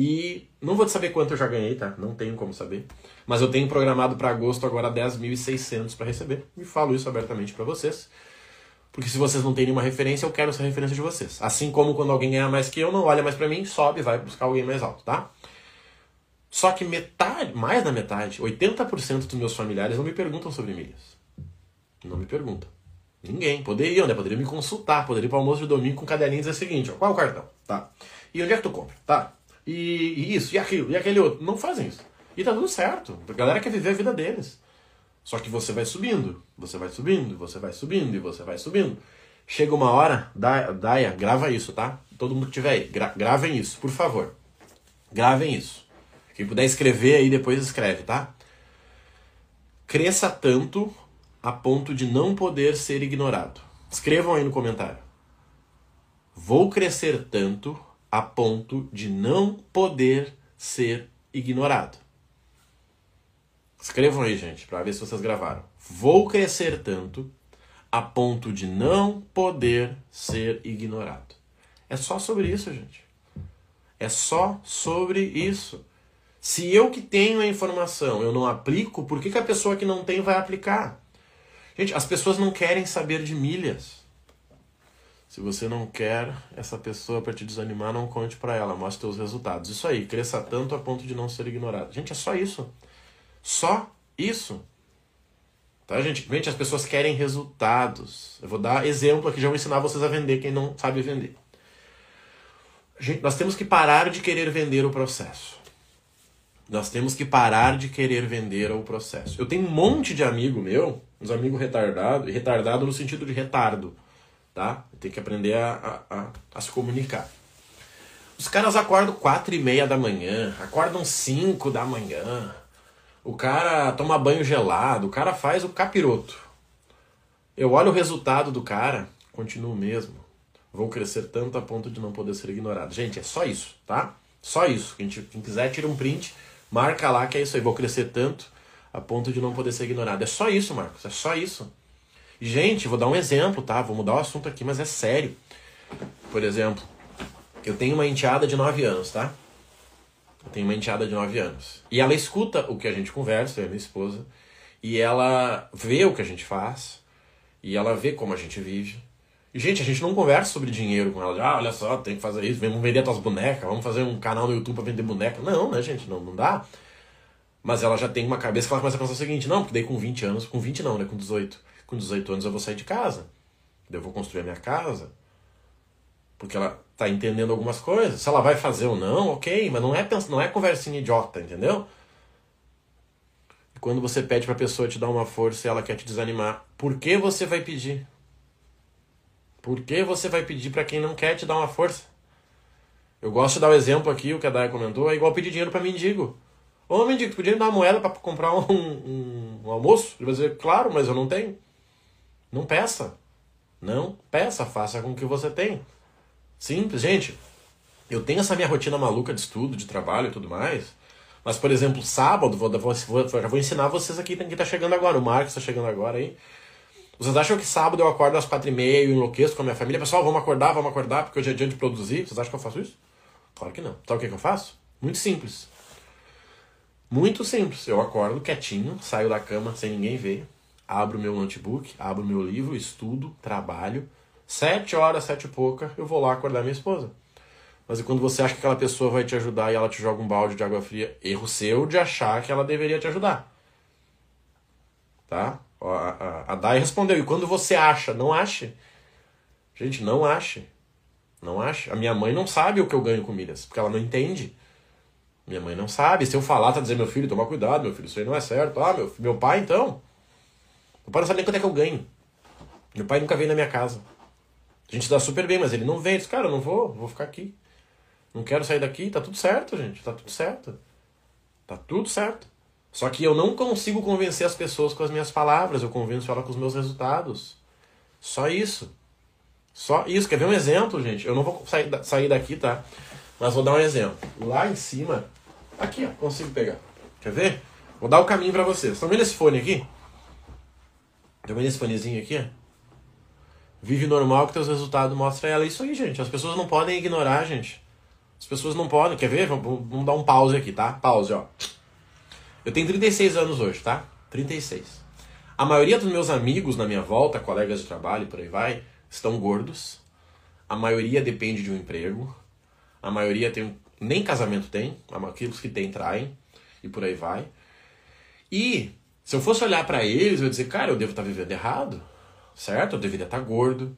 Speaker 1: E não vou te saber quanto eu já ganhei, tá? Não tenho como saber. Mas eu tenho programado para agosto agora 10.600 para receber. E falo isso abertamente para vocês. Porque se vocês não têm nenhuma referência, eu quero essa referência de vocês. Assim como quando alguém ganhar mais que eu, não olha mais para mim, sobe, vai buscar alguém mais alto, tá? Só que metade, mais da metade, 80% dos meus familiares não me perguntam sobre milhas. Não me perguntam. Ninguém. Poderiam, né? Poderia me consultar, poderia ir para o almoço de domingo com um caderninho e dizer o seguinte, ó, qual é o cartão? Tá. E onde é que tu compra? Tá. E, e isso, e aquilo, e aquele outro. Não fazem isso. E tá tudo certo. A galera quer viver a vida deles. Só que você vai subindo, você vai subindo, você vai subindo e você vai subindo. Chega uma hora, Daia, grava isso, tá? Todo mundo que tiver aí, gra gravem isso, por favor. Gravem isso. Quem puder escrever aí, depois escreve, tá? Cresça tanto a ponto de não poder ser ignorado. Escrevam aí no comentário. Vou crescer tanto a ponto de não poder ser ignorado. Escrevam aí, gente, para ver se vocês gravaram. Vou crescer tanto a ponto de não poder ser ignorado. É só sobre isso, gente. É só sobre isso. Se eu que tenho a informação eu não aplico, por que, que a pessoa que não tem vai aplicar? Gente, as pessoas não querem saber de milhas. Se você não quer essa pessoa para te desanimar, não conte para ela, mostre seus resultados. Isso aí, cresça tanto a ponto de não ser ignorado. Gente, é só isso. Só isso. Tá, gente? Gente, as pessoas querem resultados. Eu vou dar exemplo aqui, já vou ensinar vocês a vender quem não sabe vender. Gente, nós temos que parar de querer vender o processo. Nós temos que parar de querer vender o processo. Eu tenho um monte de amigo meu, uns amigos retardados, retardado no sentido de retardo, tá? Tem que aprender a, a, a, a se comunicar. Os caras acordam quatro e meia da manhã, acordam cinco da manhã, o cara toma banho gelado, o cara faz o capiroto. Eu olho o resultado do cara, continuo mesmo. Vou crescer tanto a ponto de não poder ser ignorado. Gente, é só isso, tá? Só isso. Quem, quem quiser, tira um print Marca lá que é isso aí, vou crescer tanto a ponto de não poder ser ignorado. É só isso, Marcos, é só isso. Gente, vou dar um exemplo, tá? Vou mudar o assunto aqui, mas é sério. Por exemplo, eu tenho uma enteada de 9 anos, tá? Eu tenho uma enteada de 9 anos. E ela escuta o que a gente conversa, eu e minha esposa, e ela vê o que a gente faz, e ela vê como a gente vive. E, gente, a gente não conversa sobre dinheiro com ela. Ah, olha só, tem que fazer isso, vamos vender tuas bonecas, vamos fazer um canal no YouTube para vender boneca. Não, né, gente? Não, não dá. Mas ela já tem uma cabeça que ela começa a pensar o seguinte: não, porque daí com 20 anos, com 20 não, né? Com 18. Com 18 anos eu vou sair de casa. Eu vou construir a minha casa. Porque ela tá entendendo algumas coisas. Se ela vai fazer ou não, ok, mas não é, não é conversinha idiota, entendeu? Quando você pede pra pessoa te dar uma força e ela quer te desanimar, por que você vai pedir? Por que você vai pedir para quem não quer te dar uma força? Eu gosto de dar o um exemplo aqui, o que a Daya comentou, é igual pedir dinheiro para mendigo. Ô mendigo, tu podia me dar uma moeda para comprar um, um, um, almoço? Ele vai dizer, claro, mas eu não tenho. Não peça. Não peça, faça com o que você tem. Simples, gente. Eu tenho essa minha rotina maluca de estudo, de trabalho e tudo mais. Mas, por exemplo, sábado, vou, vou, já vou ensinar vocês aqui, quem está chegando agora. O Marcos está chegando agora aí. Vocês acham que sábado eu acordo às quatro e meia e enlouqueço com a minha família? Pessoal, vamos acordar, vamos acordar, porque hoje é dia de produzir. Vocês acham que eu faço isso? Claro que não. Sabe o que, que eu faço? Muito simples. Muito simples. Eu acordo quietinho, saio da cama sem ninguém ver, abro meu notebook, abro meu livro, estudo, trabalho. Sete horas, sete e pouca, eu vou lá acordar minha esposa. Mas e quando você acha que aquela pessoa vai te ajudar e ela te joga um balde de água fria, erro seu de achar que ela deveria te ajudar. Tá? A, a, a Dai respondeu, e quando você acha, não ache. Gente, não ache. Não ache. A minha mãe não sabe o que eu ganho com milhas, porque ela não entende. Minha mãe não sabe. Se eu falar, tá dizendo, meu filho, toma cuidado, meu filho, isso aí não é certo. Ah, meu, meu pai, então. Meu pai não sabe nem quanto é que eu ganho. Meu pai nunca veio na minha casa. A gente dá super bem, mas ele não vem. Ele diz, cara, eu não vou, vou ficar aqui. Não quero sair daqui, tá tudo certo, gente. Tá tudo certo. Tá tudo certo. Só que eu não consigo convencer as pessoas com as minhas palavras, eu convenço ela com os meus resultados. Só isso. Só isso. Quer ver um exemplo, gente? Eu não vou sair, sair daqui, tá? Mas vou dar um exemplo. Lá em cima, aqui, ó, consigo pegar. Quer ver? Vou dar o caminho para vocês. Estão vendo esse fone aqui? Estão vendo esse fonezinho aqui? Vive normal que teus resultados mostram ela. Isso aí, gente. As pessoas não podem ignorar, gente. As pessoas não podem. Quer ver? Vamos, vamos dar um pause aqui, tá? Pause, ó. Eu tenho 36 anos hoje, tá? 36. A maioria dos meus amigos na minha volta, colegas de trabalho por aí vai, estão gordos. A maioria depende de um emprego. A maioria tem nem casamento tem, aqueles que tem traem e por aí vai. E se eu fosse olhar para eles, eu ia dizer, cara, eu devo estar tá vivendo errado, certo? Eu deveria estar tá gordo,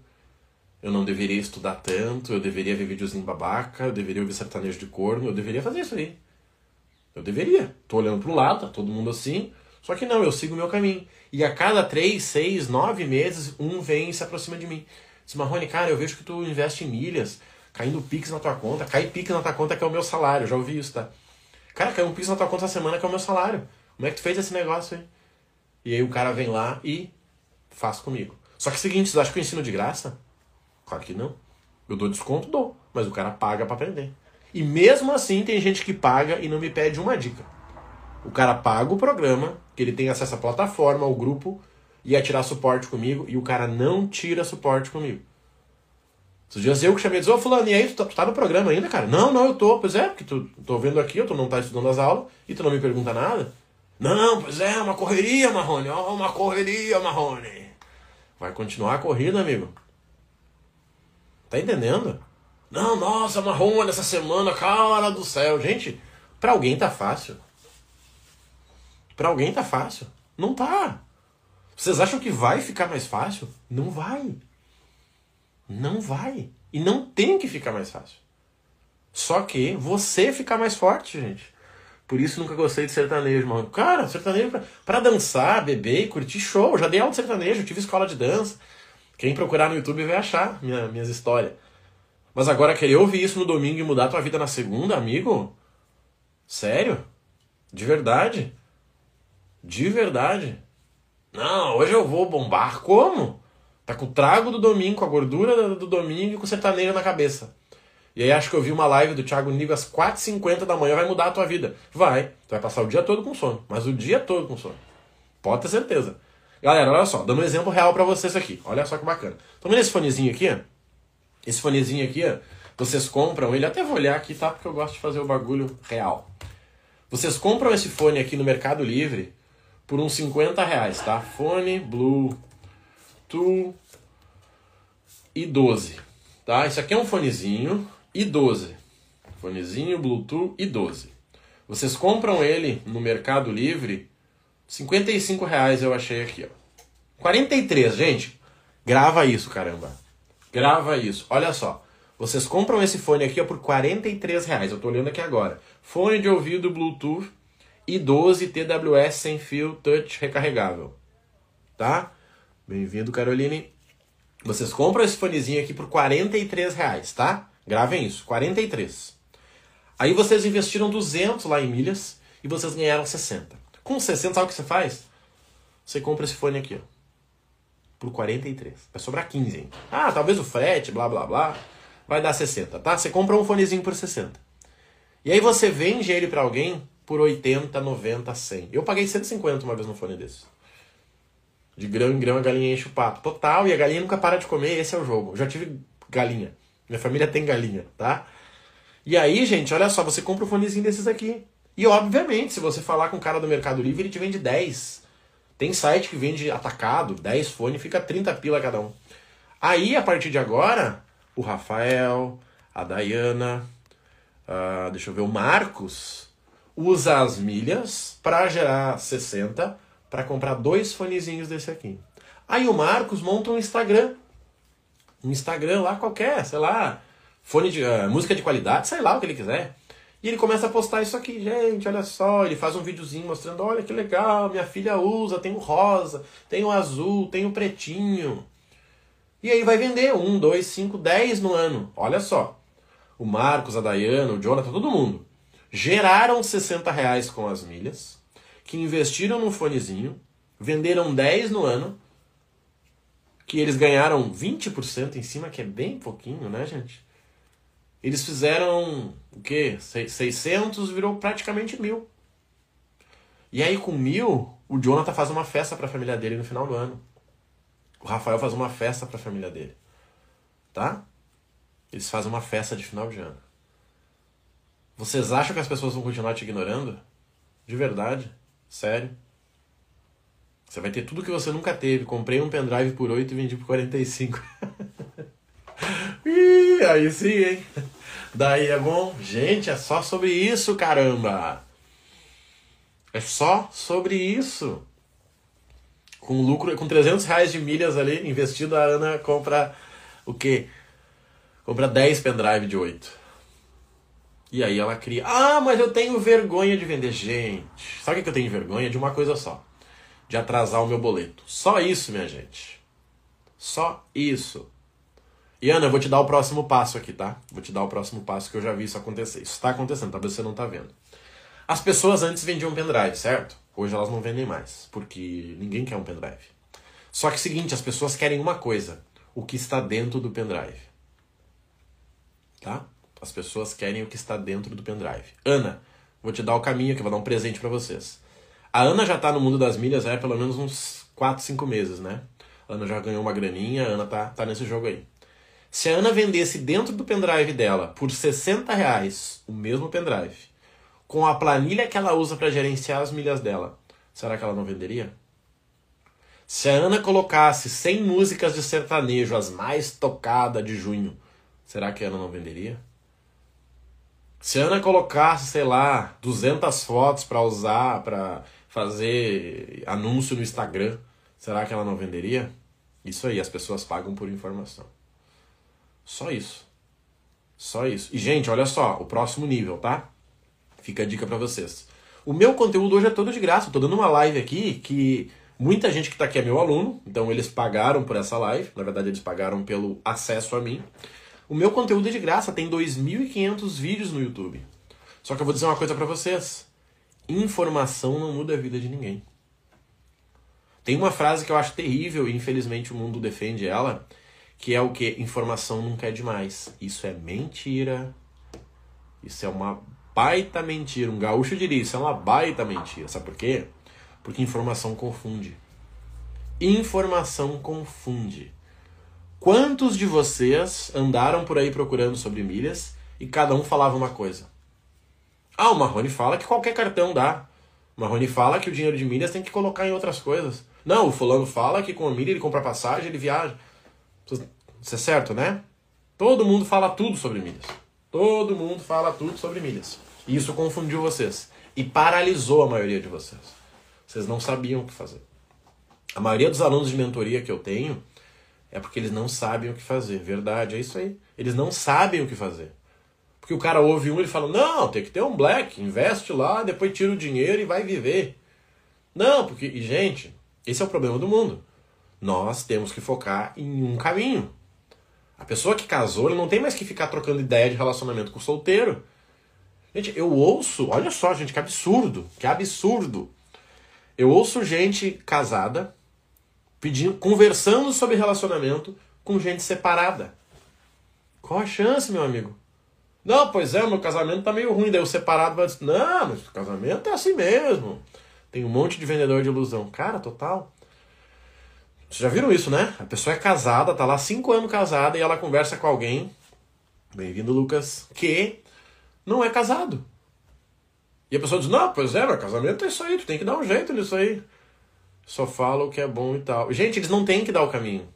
Speaker 1: eu não deveria estudar tanto, eu deveria ver em babaca, eu deveria ouvir sertanejo de corno, eu deveria fazer isso aí. Eu deveria. Tô olhando pro lado, tá todo mundo assim. Só que não, eu sigo o meu caminho. E a cada três, seis, nove meses, um vem e se aproxima de mim. Diz, Marrone, cara, eu vejo que tu investe em milhas, caindo Pix na tua conta. Cai Pix na tua conta que é o meu salário, já ouvi isso, tá? Cara, caiu um Pix na tua conta essa semana que é o meu salário. Como é que tu fez esse negócio aí? E aí o cara vem lá e faz comigo. Só que é o seguinte, vocês acham que eu ensino de graça? Claro que não. Eu dou desconto, dou. Mas o cara paga para aprender. E mesmo assim tem gente que paga e não me pede uma dica. O cara paga o programa, que ele tem acesso à plataforma, ao grupo, ia tirar suporte comigo, e o cara não tira suporte comigo. Esses dias eu que chamei e disse, ô fulano, e aí, tu tá, tu tá, no programa ainda, cara? Não, não, eu tô. Pois é, porque tu tô vendo aqui, tu não tá estudando as aulas, e tu não me pergunta nada. Não, pois é, uma correria, Marrone, ó, uma correria, Marrone. Vai continuar a corrida, amigo. Tá entendendo? Não, nossa, Marrone, essa semana, cara do céu. Gente, pra alguém tá fácil. Pra alguém tá fácil. Não tá. Vocês acham que vai ficar mais fácil? Não vai. Não vai. E não tem que ficar mais fácil. Só que você ficar mais forte, gente. Por isso nunca gostei de sertanejo, mano. Cara, sertanejo pra, dançar, beber e curtir show. Já dei aula de sertanejo, tive escola de dança. Quem procurar no YouTube vai achar minha, minhas histórias. Mas agora querer ouvir isso no domingo e mudar tua vida na segunda, amigo? Sério? De verdade? De verdade? Não, hoje eu vou bombar. Como? Tá com o trago do domingo, com a gordura do domingo e com o sertanejo na cabeça. E aí acho que eu vi uma live do Thiago Nigo às 4h50 da manhã, vai mudar a tua vida. Vai. Tu vai passar o dia todo com sono. Mas o dia todo com sono. Pode ter certeza. Galera, olha só, dando um exemplo real para vocês aqui. Olha só que bacana. Tô vendo esse fonezinho aqui? Esse fonezinho aqui, vocês compram ele, até vou olhar aqui, tá? Porque eu gosto de fazer o bagulho real. Vocês compram esse fone aqui no Mercado Livre por uns 50 reais, tá? Fone Blue e 12, tá? Isso aqui é um fonezinho e 12. Fonezinho Bluetooth e 12. Vocês compram ele no Mercado Livre, 55 reais eu achei aqui, ó. 43, gente. Grava isso, caramba. Grava isso. Olha só. Vocês compram esse fone aqui ó, por 43 reais. Eu tô olhando aqui agora. Fone de ouvido Bluetooth e 12 TWS sem fio touch recarregável. Tá? Bem-vindo, Caroline. Vocês compram esse fonezinho aqui por 43 reais, tá? Gravem isso, 43. Aí vocês investiram 200 lá em milhas e vocês ganharam 60. Com 60, sabe o que você faz? Você compra esse fone aqui, ó por 43. Vai sobrar 15 hein? Ah, talvez o frete, blá blá blá. Vai dar 60, tá? Você compra um fonezinho por 60. E aí você vende ele para alguém por 80, 90, 100. Eu paguei 150 uma vez no fone desse. De grão em grão a galinha enche o pato. Total, e a galinha nunca para de comer, esse é o jogo. Eu já tive galinha. Minha família tem galinha, tá? E aí, gente, olha só, você compra um fonezinho desses aqui. E obviamente, se você falar com o cara do Mercado Livre, ele te vende 10. Tem site que vende atacado, 10 fones, fica 30 pila cada um. Aí, a partir de agora, o Rafael, a Dayana, uh, deixa eu ver, o Marcos, usa as milhas para gerar 60 para comprar dois fonezinhos desse aqui. Aí o Marcos monta um Instagram. Um Instagram lá qualquer, sei lá, fone de uh, música de qualidade, sei lá o que ele quiser. E ele começa a postar isso aqui, gente, olha só, ele faz um videozinho mostrando, olha que legal, minha filha usa, tem o rosa, tem o azul, tem o pretinho. E aí vai vender um, dois, cinco, dez no ano. Olha só. O Marcos, a Dayana, o Jonathan, todo mundo. Geraram 60 reais com as milhas, que investiram num fonezinho, venderam 10 no ano, que eles ganharam 20% em cima, que é bem pouquinho, né, gente? Eles fizeram o quê? 600 virou praticamente mil. E aí com mil, o Jonathan faz uma festa para a família dele no final do ano. O Rafael faz uma festa para a família dele. Tá? Eles fazem uma festa de final de ano. Vocês acham que as pessoas vão continuar te ignorando? De verdade? Sério? Você vai ter tudo que você nunca teve. Comprei um pendrive por 8 e vendi por 45. Ih, aí sim, hein? Daí é bom. Gente, é só sobre isso, caramba! É só sobre isso. Com lucro, com 300 reais de milhas ali investido, a Ana compra o quê? Compra 10 pendrive de 8. E aí ela cria. Ah, mas eu tenho vergonha de vender. Gente, sabe o que eu tenho vergonha? De uma coisa só. De atrasar o meu boleto. Só isso, minha gente. Só isso. E Ana, eu vou te dar o próximo passo aqui, tá? Vou te dar o próximo passo que eu já vi isso acontecer. Isso está acontecendo, talvez você não tá vendo. As pessoas antes vendiam pendrive, certo? Hoje elas não vendem mais, porque ninguém quer um pendrive. Só que é o seguinte, as pessoas querem uma coisa, o que está dentro do pendrive. Tá? As pessoas querem o que está dentro do pendrive. Ana, vou te dar o caminho aqui, vou dar um presente para vocês. A Ana já tá no mundo das milhas há pelo menos uns 4, 5 meses, né? A Ana já ganhou uma graninha, a Ana tá, tá nesse jogo aí. Se a Ana vendesse dentro do pendrive dela por 60 reais o mesmo pendrive, com a planilha que ela usa para gerenciar as milhas dela, será que ela não venderia? Se a Ana colocasse 100 músicas de sertanejo, as mais tocadas de junho, será que a Ana não venderia? Se a Ana colocasse, sei lá, 200 fotos para usar, para fazer anúncio no Instagram, será que ela não venderia? Isso aí, as pessoas pagam por informação. Só isso. Só isso. E, gente, olha só, o próximo nível, tá? Fica a dica para vocês. O meu conteúdo hoje é todo de graça. Eu tô dando uma live aqui que muita gente que tá aqui é meu aluno, então eles pagaram por essa live. Na verdade, eles pagaram pelo acesso a mim. O meu conteúdo é de graça, tem 2.500 vídeos no YouTube. Só que eu vou dizer uma coisa para vocês. Informação não muda a vida de ninguém. Tem uma frase que eu acho terrível e infelizmente o mundo defende ela, que é o que informação nunca é demais. Isso é mentira. Isso é uma baita mentira. Um gaúcho diria, isso é uma baita mentira. Sabe por quê? Porque informação confunde. Informação confunde. Quantos de vocês andaram por aí procurando sobre milhas e cada um falava uma coisa? Ah, o Marrone fala que qualquer cartão dá. O Marrone fala que o dinheiro de milhas tem que colocar em outras coisas. Não, o fulano fala que com a milha ele compra passagem, ele viaja. Isso é certo, né? Todo mundo fala tudo sobre milhas. Todo mundo fala tudo sobre milhas. E isso confundiu vocês. E paralisou a maioria de vocês. Vocês não sabiam o que fazer. A maioria dos alunos de mentoria que eu tenho é porque eles não sabem o que fazer. Verdade, é isso aí. Eles não sabem o que fazer. Porque o cara ouve um e fala: Não, tem que ter um black, investe lá, depois tira o dinheiro e vai viver. Não, porque, e, gente, esse é o problema do mundo. Nós temos que focar em um caminho. A pessoa que casou não tem mais que ficar trocando ideia de relacionamento com o solteiro. Gente, eu ouço, olha só, gente, que absurdo, que absurdo. Eu ouço gente casada pedindo, conversando sobre relacionamento com gente separada. Qual a chance, meu amigo? Não, pois é, meu casamento tá meio ruim. Daí o separado vai dizer, não, mas o casamento é assim mesmo. Tem um monte de vendedor de ilusão. Cara, total. Vocês já viram isso, né? A pessoa é casada, tá lá cinco anos casada e ela conversa com alguém. Bem-vindo, Lucas. Que não é casado. E a pessoa diz: Não, pois é, mas casamento é isso aí, tu tem que dar um jeito nisso aí. Só fala o que é bom e tal. Gente, eles não têm que dar o caminho.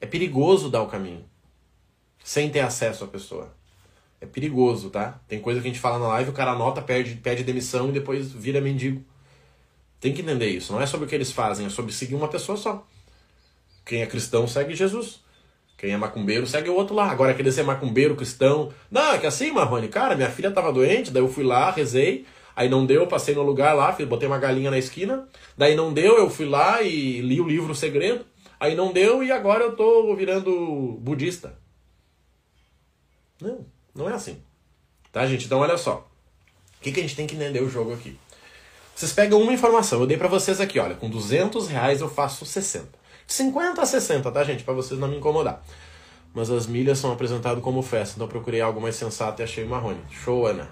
Speaker 1: É perigoso dar o caminho. Sem ter acesso à pessoa. É perigoso, tá? Tem coisa que a gente fala na live, o cara anota, pede, pede demissão e depois vira mendigo. Tem que entender isso. Não é sobre o que eles fazem, é sobre seguir uma pessoa só. Quem é cristão segue Jesus. Quem é macumbeiro segue o outro lá. Agora, querer ser macumbeiro, cristão. Não, é que assim, Marrone, cara, minha filha tava doente, daí eu fui lá, rezei. Aí não deu, passei no lugar lá, botei uma galinha na esquina. Daí não deu, eu fui lá e li o livro Segredo. Aí não deu e agora eu tô virando budista. Não, não é assim. Tá, gente? Então olha só. O que, que a gente tem que entender o jogo aqui? Vocês pegam uma informação, eu dei para vocês aqui, olha, com 200 reais eu faço 60. 50 a 60, tá, gente? Para vocês não me incomodar. Mas as milhas são apresentadas como festa, então eu procurei algo mais sensato e achei marrone. Show, Ana.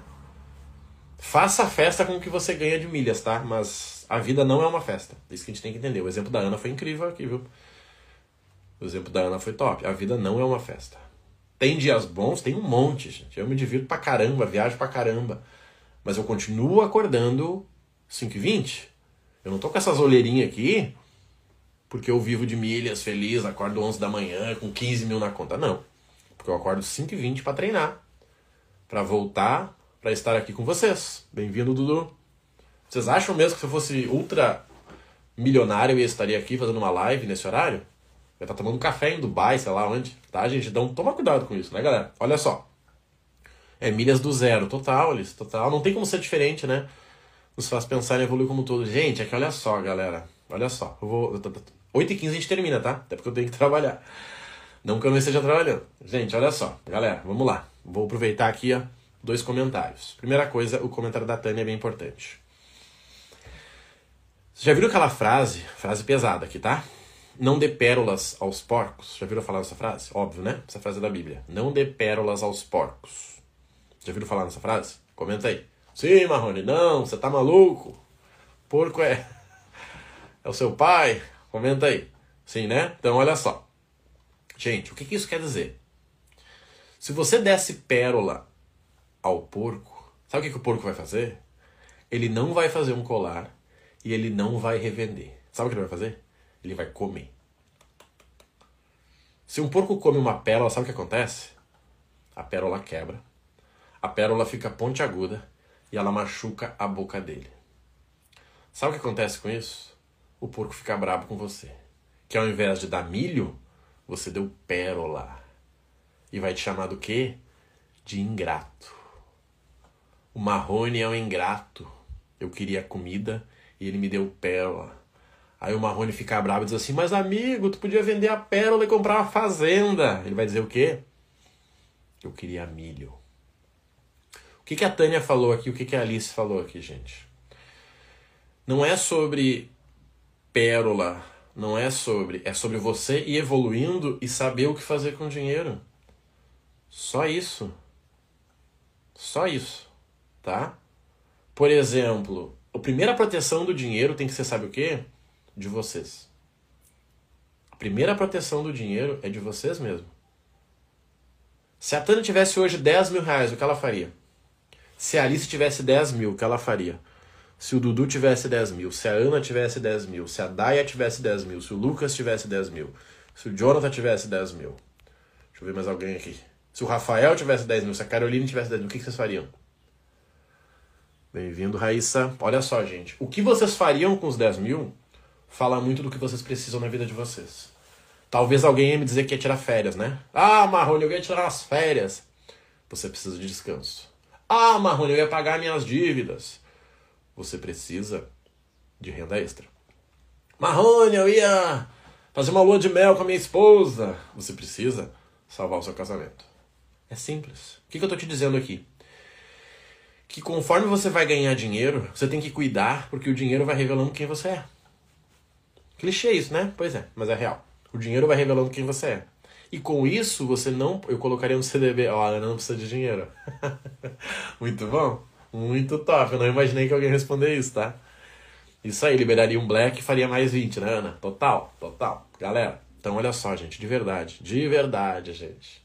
Speaker 1: Faça a festa com o que você ganha de milhas, tá? Mas a vida não é uma festa. Isso que a gente tem que entender. O exemplo da Ana foi incrível aqui, viu? O exemplo da Ana foi top. A vida não é uma festa. Tem dias bons, tem um monte, gente. Eu me divirto pra caramba, viajo pra caramba. Mas eu continuo acordando 5 e 20. Eu não tô com essas olheirinhas aqui porque eu vivo de milhas, feliz, acordo 11 da manhã com 15 mil na conta. Não. Porque eu acordo 5 e 20 para treinar. para voltar, para estar aqui com vocês. Bem-vindo, Dudu. Vocês acham mesmo que se eu fosse ultra milionário eu estaria aqui fazendo uma live nesse horário? Eu estar tomando café em Dubai, sei lá onde. Tá, gente? Então toma cuidado com isso, né, galera? Olha só. É milhas do zero, total, Alice, total. Não tem como ser diferente, né? Nos faz pensar em evoluir como um todo. Gente, é que olha só, galera. Olha só. Eu vou. 8h15 a gente termina, tá? Até porque eu tenho que trabalhar. Não que eu não esteja trabalhando. Gente, olha só. Galera, vamos lá. Vou aproveitar aqui ó, dois comentários. Primeira coisa, o comentário da Tânia é bem importante. Vocês já viram aquela frase? Frase pesada aqui, tá? Não dê pérolas aos porcos. Já viram falar essa frase? Óbvio, né? Essa frase é da Bíblia. Não dê pérolas aos porcos. Já viram falar nessa frase? Comenta aí. Sim, Marrone, não, você tá maluco? Porco é. É o seu pai? Comenta aí. Sim, né? Então, olha só. Gente, o que, que isso quer dizer? Se você desse pérola ao porco, sabe o que, que o porco vai fazer? Ele não vai fazer um colar e ele não vai revender. Sabe o que ele vai fazer? Ele vai comer. Se um porco come uma pérola, sabe o que acontece? A pérola quebra, a pérola fica pontiaguda e ela machuca a boca dele. Sabe o que acontece com isso? o porco fica bravo com você. Que ao invés de dar milho, você deu pérola. E vai te chamar do quê? De ingrato. O Marrone é um ingrato. Eu queria comida e ele me deu pérola. Aí o Marrone fica bravo e diz assim: Mas amigo, tu podia vender a pérola e comprar uma fazenda. Ele vai dizer o quê? Eu queria milho. O que, que a Tânia falou aqui? O que, que a Alice falou aqui, gente? Não é sobre pérola não é sobre, é sobre você ir evoluindo e saber o que fazer com o dinheiro. Só isso. Só isso, tá? Por exemplo, a primeira proteção do dinheiro tem que ser, sabe o quê? De vocês. A primeira proteção do dinheiro é de vocês mesmo. Se a Tânia tivesse hoje 10 mil reais, o que ela faria? Se a Alice tivesse 10 mil, o que ela faria? Se o Dudu tivesse 10 mil, se a Ana tivesse 10 mil, se a Daya tivesse 10 mil, se o Lucas tivesse 10 mil, se o Jonathan tivesse 10 mil. Deixa eu ver mais alguém aqui. Se o Rafael tivesse 10 mil, se a Caroline tivesse 10 mil, o que vocês fariam? Bem-vindo, Raíssa. Olha só, gente. O que vocês fariam com os 10 mil fala muito do que vocês precisam na vida de vocês. Talvez alguém ia me dizer que ia tirar férias, né? Ah, Marrone, eu ia tirar as férias. Você precisa de descanso. Ah, Marrone, eu ia pagar minhas dívidas você precisa de renda extra. Marrone, eu ia fazer uma lua de mel com a minha esposa. Você precisa salvar o seu casamento. É simples. O que, eu estou te dizendo aqui? Que conforme você vai ganhar dinheiro, você tem que cuidar, porque o dinheiro vai revelando quem você é. Clichê isso, né? Pois é, mas é real. O dinheiro vai revelando quem você é. E com isso, você não. Eu colocaria no CDB. Olha, não precisa de dinheiro. Muito bom? Muito top. Eu não imaginei que alguém responder isso, tá? Isso aí, liberaria um black e faria mais 20, né, Ana? Total, total. Galera, então olha só, gente, de verdade. De verdade, gente.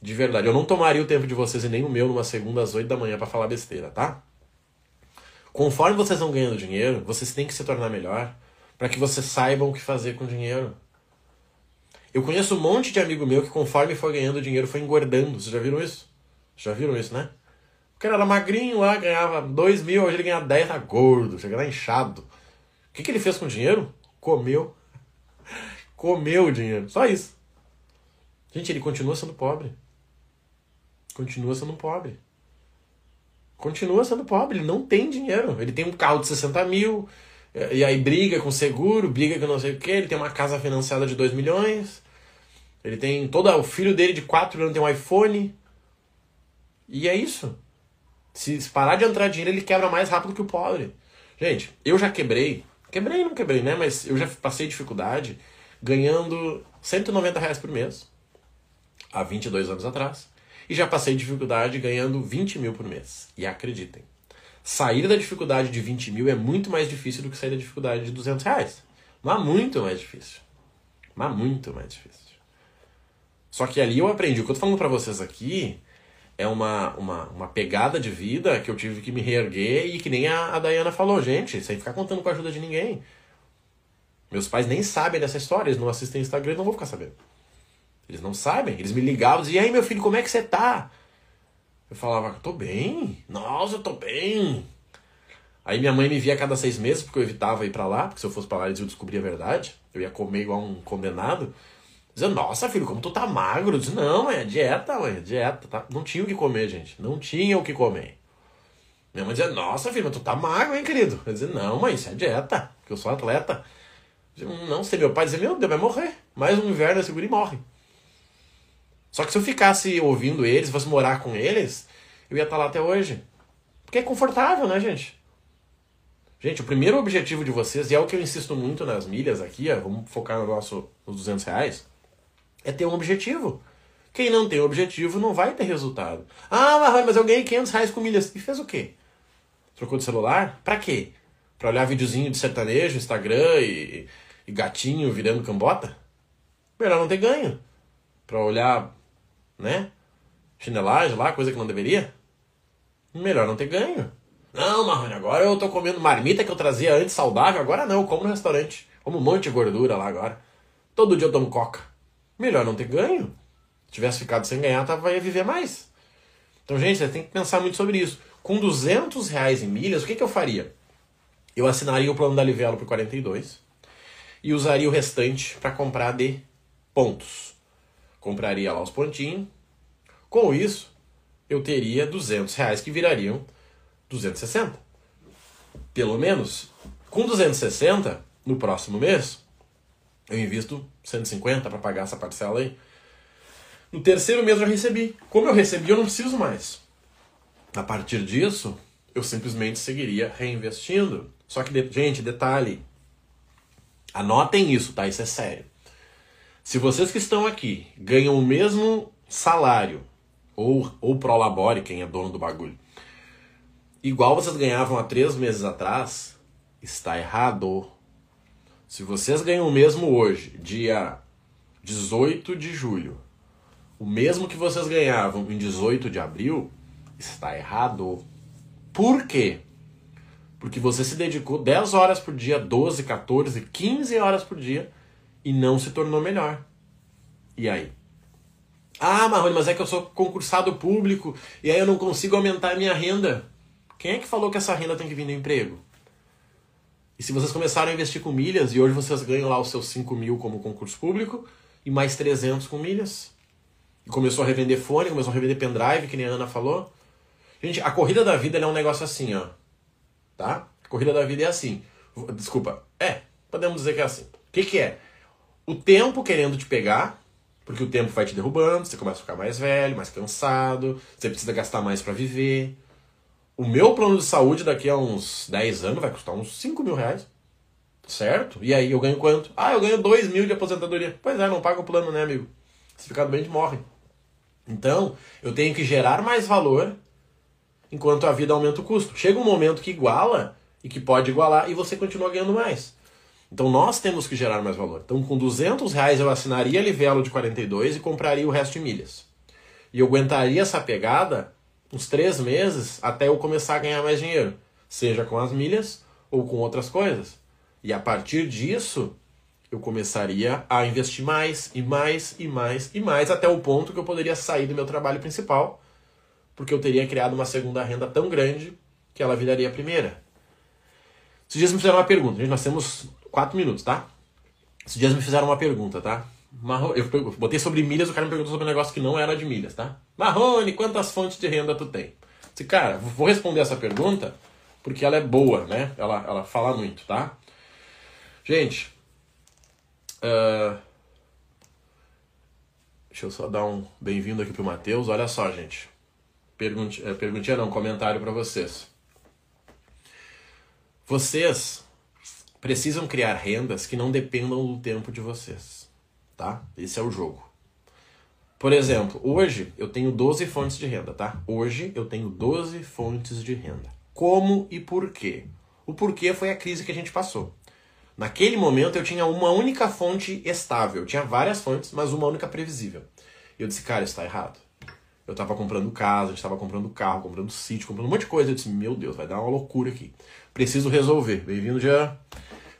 Speaker 1: De verdade. Eu não tomaria o tempo de vocês e nem o meu numa segunda às 8 da manhã para falar besteira, tá? Conforme vocês vão ganhando dinheiro, vocês têm que se tornar melhor para que vocês saibam o que fazer com o dinheiro. Eu conheço um monte de amigo meu que conforme foi ganhando dinheiro foi engordando. Vocês já viram isso? Já viram isso, né? O cara era magrinho lá, ganhava 2 mil, hoje ele ganha 10, tá gordo, chega lá inchado. O que, que ele fez com o dinheiro? Comeu. Comeu o dinheiro. Só isso. Gente, ele continua sendo pobre. Continua sendo pobre. Continua sendo pobre. Ele não tem dinheiro. Ele tem um carro de 60 mil. E aí briga com seguro, briga com não sei o que. Ele tem uma casa financiada de 2 milhões. Ele tem todo. O filho dele de 4 anos tem um iPhone. E é isso. Se parar de entrar dinheiro, ele quebra mais rápido que o pobre. Gente, eu já quebrei. Quebrei, não quebrei, né? Mas eu já passei dificuldade ganhando 190 reais por mês. Há 22 anos atrás. E já passei dificuldade ganhando 20 mil por mês. E acreditem, sair da dificuldade de 20 mil é muito mais difícil do que sair da dificuldade de 200 reais. Mas muito mais difícil. Mas muito mais difícil. Só que ali eu aprendi. O que eu tô falando para vocês aqui é uma, uma, uma pegada de vida que eu tive que me reerguer e que nem a, a Dayana falou, gente, sem ficar contando com a ajuda de ninguém. Meus pais nem sabem dessa história, eles não assistem Instagram, não vou ficar sabendo. Eles não sabem. Eles me ligavam e diziam, e aí meu filho, como é que você tá? Eu falava, tô bem. Nossa, eu tô bem. Aí minha mãe me via a cada seis meses, porque eu evitava ir para lá, porque se eu fosse para lá eles iam descobrir a verdade. Eu ia comer igual um condenado. Dizia, nossa, filho, como tu tá magro. Disse, não, é dieta, mãe, é dieta. Tá? Não tinha o que comer, gente. Não tinha o que comer. Minha mãe dizia, nossa, filho, mas tu tá magro, hein, querido? Eu dizia, não, mãe, isso é dieta, porque eu sou atleta. Eu dizia, não, se meu pai dizia, meu Deus, vai morrer. Mais um inverno, segura e morre. Só que se eu ficasse ouvindo eles, fosse morar com eles, eu ia estar lá até hoje. Porque é confortável, né, gente? Gente, o primeiro objetivo de vocês, e é o que eu insisto muito nas milhas aqui, ó, vamos focar no nosso, nos 200 reais, é ter um objetivo. Quem não tem objetivo não vai ter resultado. Ah, mas eu ganhei 500 reais com milhas. E fez o quê? Trocou de celular? Pra quê? Pra olhar videozinho de sertanejo, Instagram e, e gatinho virando cambota? Melhor não ter ganho. Pra olhar né? Chinelagem lá, coisa que não deveria. Melhor não ter ganho. Não, Marrone, agora eu tô comendo marmita que eu trazia antes saudável, agora não, eu como no restaurante. Como um monte de gordura lá agora. Todo dia eu tomo coca. Melhor não ter ganho. Se tivesse ficado sem ganhar, tava, ia viver mais. Então, gente, você tem que pensar muito sobre isso. Com 200 reais em milhas, o que, que eu faria? Eu assinaria o plano da Livelo por 42 e usaria o restante para comprar de pontos compraria lá os pontinhos. Com isso, eu teria 200 reais que virariam 260. Pelo menos, com 260, no próximo mês, eu invisto 150 para pagar essa parcela aí. No terceiro mês eu recebi. Como eu recebi, eu não preciso mais. A partir disso, eu simplesmente seguiria reinvestindo. Só que, gente, detalhe. Anotem isso, tá? Isso é sério. Se vocês que estão aqui ganham o mesmo salário, ou, ou prolabore, quem é dono do bagulho, igual vocês ganhavam há três meses atrás, está errado. Se vocês ganham o mesmo hoje, dia 18 de julho, o mesmo que vocês ganhavam em 18 de abril, está errado. Por quê? Porque você se dedicou 10 horas por dia, 12, 14, 15 horas por dia e não se tornou melhor. E aí? Ah, Marrone, mas é que eu sou concursado público e aí eu não consigo aumentar a minha renda. Quem é que falou que essa renda tem que vir do emprego? E se vocês começaram a investir com milhas e hoje vocês ganham lá os seus 5 mil como concurso público e mais 300 com milhas? E começou a revender fone, começou a revender pendrive, que nem a Ana falou. Gente, a corrida da vida é um negócio assim, ó. Tá? A corrida da vida é assim. Desculpa. É, podemos dizer que é assim. O que, que é? O tempo querendo te pegar, porque o tempo vai te derrubando, você começa a ficar mais velho, mais cansado, você precisa gastar mais para viver. O meu plano de saúde daqui a uns 10 anos vai custar uns 5 mil reais. Certo? E aí eu ganho quanto? Ah, eu ganho 2 mil de aposentadoria. Pois é, não paga o plano, né, amigo? Se ficar doente, morre. Então, eu tenho que gerar mais valor enquanto a vida aumenta o custo. Chega um momento que iguala e que pode igualar e você continua ganhando mais. Então nós temos que gerar mais valor. Então com 200 reais eu assinaria Livelo de 42 e compraria o resto de milhas. E eu aguentaria essa pegada uns três meses até eu começar a ganhar mais dinheiro. Seja com as milhas ou com outras coisas. E a partir disso, eu começaria a investir mais e mais e mais e mais até o ponto que eu poderia sair do meu trabalho principal, porque eu teria criado uma segunda renda tão grande que ela viraria a primeira. Esses dias me fizeram uma pergunta. Nós temos quatro minutos, tá? Esses dias me fizeram uma pergunta, tá? Eu botei sobre milhas, o cara me perguntou sobre um negócio que não era de milhas, tá? Marrone, quantas fontes de renda tu tem? Disse, cara, vou responder essa pergunta porque ela é boa, né? Ela, ela fala muito, tá? Gente, uh... deixa eu só dar um bem-vindo aqui pro Matheus. Olha só, gente. Pergunte, é, perguntinha não, comentário para vocês. Vocês precisam criar rendas que não dependam do tempo de vocês, tá? Esse é o jogo. Por exemplo, hoje eu tenho 12 fontes de renda, tá? Hoje eu tenho 12 fontes de renda. Como e por quê? O porquê foi a crise que a gente passou. Naquele momento eu tinha uma única fonte estável, eu tinha várias fontes, mas uma única previsível. E eu disse, cara, isso está errado. Eu estava comprando casa, estava comprando carro, comprando sítio, comprando um monte de coisa. Eu disse, meu Deus, vai dar uma loucura aqui. Preciso resolver. Bem-vindo já.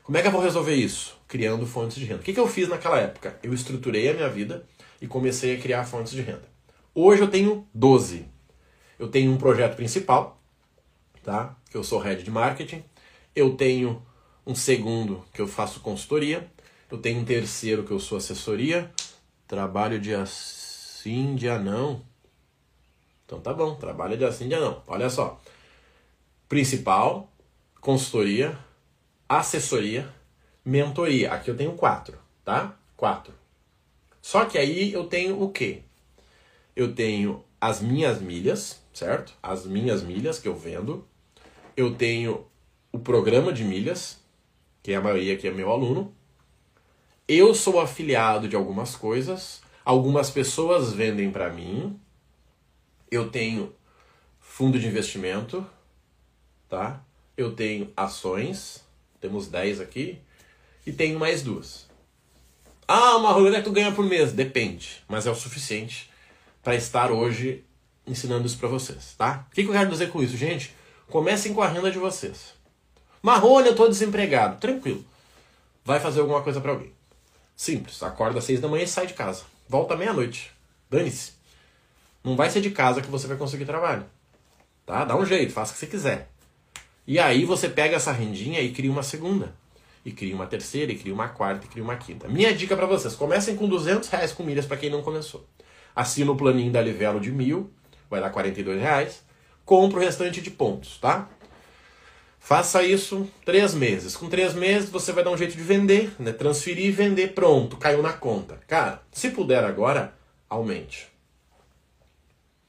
Speaker 1: Como é que eu vou resolver isso? Criando fontes de renda. O que, que eu fiz naquela época? Eu estruturei a minha vida e comecei a criar fontes de renda. Hoje eu tenho 12. Eu tenho um projeto principal, tá? Que eu sou head de marketing. Eu tenho um segundo que eu faço consultoria. Eu tenho um terceiro que eu sou assessoria. Trabalho dia sim, dia não. Então tá bom, trabalho dia sim, dia não. Olha só. Principal, consultoria, assessoria, mentoria. Aqui eu tenho quatro, tá? Quatro. Só que aí eu tenho o quê? Eu tenho as minhas milhas, certo? As minhas milhas que eu vendo. Eu tenho o programa de milhas, que é a maioria que é meu aluno. Eu sou afiliado de algumas coisas, algumas pessoas vendem para mim. Eu tenho fundo de investimento, tá? Eu tenho ações, temos 10 aqui, e tenho mais duas. Ah, uma que tu ganha por mês, depende, mas é o suficiente para estar hoje ensinando isso para vocês, tá? O que, que eu quero dizer com isso, gente? Comecem com a renda de vocês. Marrone, eu tô desempregado. Tranquilo. Vai fazer alguma coisa para alguém. Simples. Acorda às seis da manhã e sai de casa. Volta meia-noite. Dane-se. Não vai ser de casa que você vai conseguir trabalho. Tá? Dá um jeito, faça o que você quiser. E aí você pega essa rendinha e cria uma segunda. E cria uma terceira, e cria uma quarta, e cria uma quinta. Minha dica para vocês: comecem com 200 reais com milhas para quem não começou. Assina o planinho da Livelo de mil, vai dar 42 reais. Compra o restante de pontos, tá? Faça isso três meses. Com três meses você vai dar um jeito de vender, né? Transferir e vender, pronto, caiu na conta. Cara, se puder agora, aumente.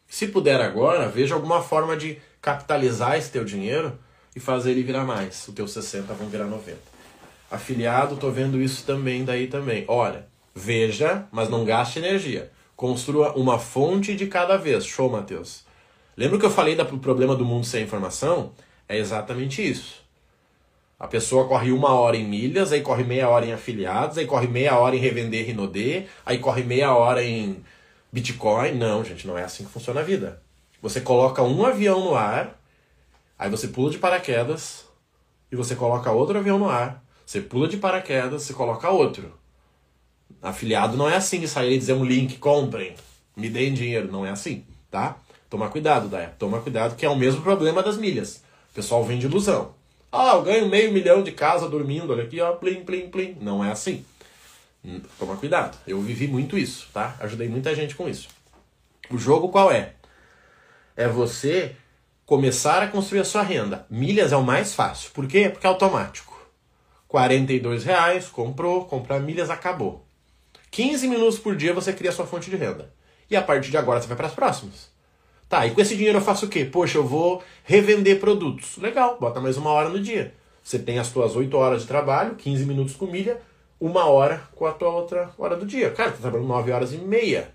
Speaker 1: Se puder agora, veja alguma forma de capitalizar esse teu dinheiro e fazer ele virar mais. O teu 60 vão virar 90. Afiliado, tô vendo isso também daí também. Olha, veja, mas não gaste energia. Construa uma fonte de cada vez. Show, Matheus. Lembra que eu falei do problema do mundo sem informação? É exatamente isso. A pessoa corre uma hora em milhas, aí corre meia hora em afiliados, aí corre meia hora em revender Rinodê, aí corre meia hora em Bitcoin. Não, gente, não é assim que funciona a vida. Você coloca um avião no ar, aí você pula de paraquedas, e você coloca outro avião no ar, você pula de paraquedas, você coloca outro. Afiliado não é assim sair e dizer um link, comprem, me deem dinheiro. Não é assim, tá? Toma cuidado, Daia. Toma cuidado, que é o mesmo problema das milhas. O pessoal vende ilusão. Ah, eu ganho meio milhão de casa dormindo, olha aqui, ó, plim, plim, plim. Não é assim. Hum, toma cuidado. Eu vivi muito isso, tá? Ajudei muita gente com isso. O jogo qual é? É você começar a construir a sua renda. Milhas é o mais fácil. Por quê? Porque é automático. 42 reais, comprou, comprar milhas, acabou. 15 minutos por dia você cria a sua fonte de renda. E a partir de agora você vai para as próximas. Tá, e com esse dinheiro eu faço o quê? Poxa, eu vou revender produtos. Legal, bota mais uma hora no dia. Você tem as tuas 8 horas de trabalho, 15 minutos com milha, uma hora com a tua outra hora do dia. Cara, tá trabalhando 9 horas e meia.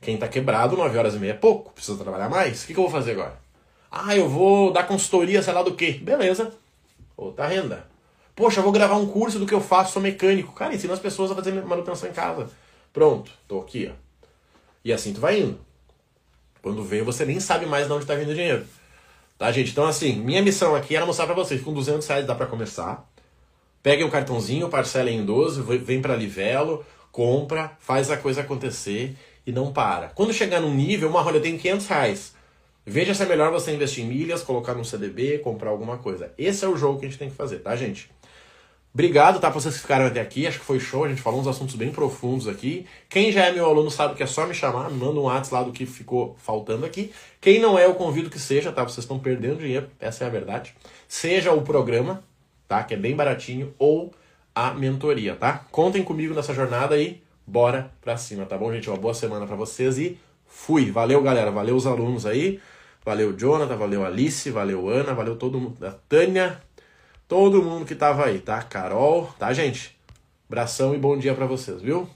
Speaker 1: Quem tá quebrado, 9 horas e meia é pouco, precisa trabalhar mais. O que, que eu vou fazer agora? Ah, eu vou dar consultoria, sei lá do quê. Beleza. Outra renda. Poxa, vou gravar um curso do que eu faço, sou mecânico. Cara, ensina as pessoas a fazer manutenção em casa. Pronto, tô aqui, ó. E assim tu vai indo. Quando vem, você nem sabe mais de onde tá vindo o dinheiro. Tá, gente? Então, assim, minha missão aqui era mostrar pra vocês. Com 200 reais dá pra começar. Peguem o cartãozinho, parcelem em 12, vem pra Livelo, compra, faz a coisa acontecer e não para. Quando chegar num nível, uma rolha tem 500 reais. Veja se é melhor você investir em milhas, colocar num CDB, comprar alguma coisa. Esse é o jogo que a gente tem que fazer, tá, gente? Obrigado, tá, pra vocês que ficaram até aqui. Acho que foi show. A gente falou uns assuntos bem profundos aqui. Quem já é meu aluno sabe que é só me chamar. Me manda um WhatsApp lá do que ficou faltando aqui. Quem não é, eu convido que seja, tá? Vocês estão perdendo dinheiro. Essa é a verdade. Seja o programa, tá? Que é bem baratinho. Ou a mentoria, tá? Contem comigo nessa jornada aí. Bora pra cima, tá bom, gente? Uma boa semana para vocês e fui. Valeu, galera. Valeu os alunos aí. Valeu, Jonathan. Valeu, Alice. Valeu, Ana. Valeu todo mundo. A Tânia todo mundo que tava aí, tá? Carol, tá, gente? Abração e bom dia para vocês, viu?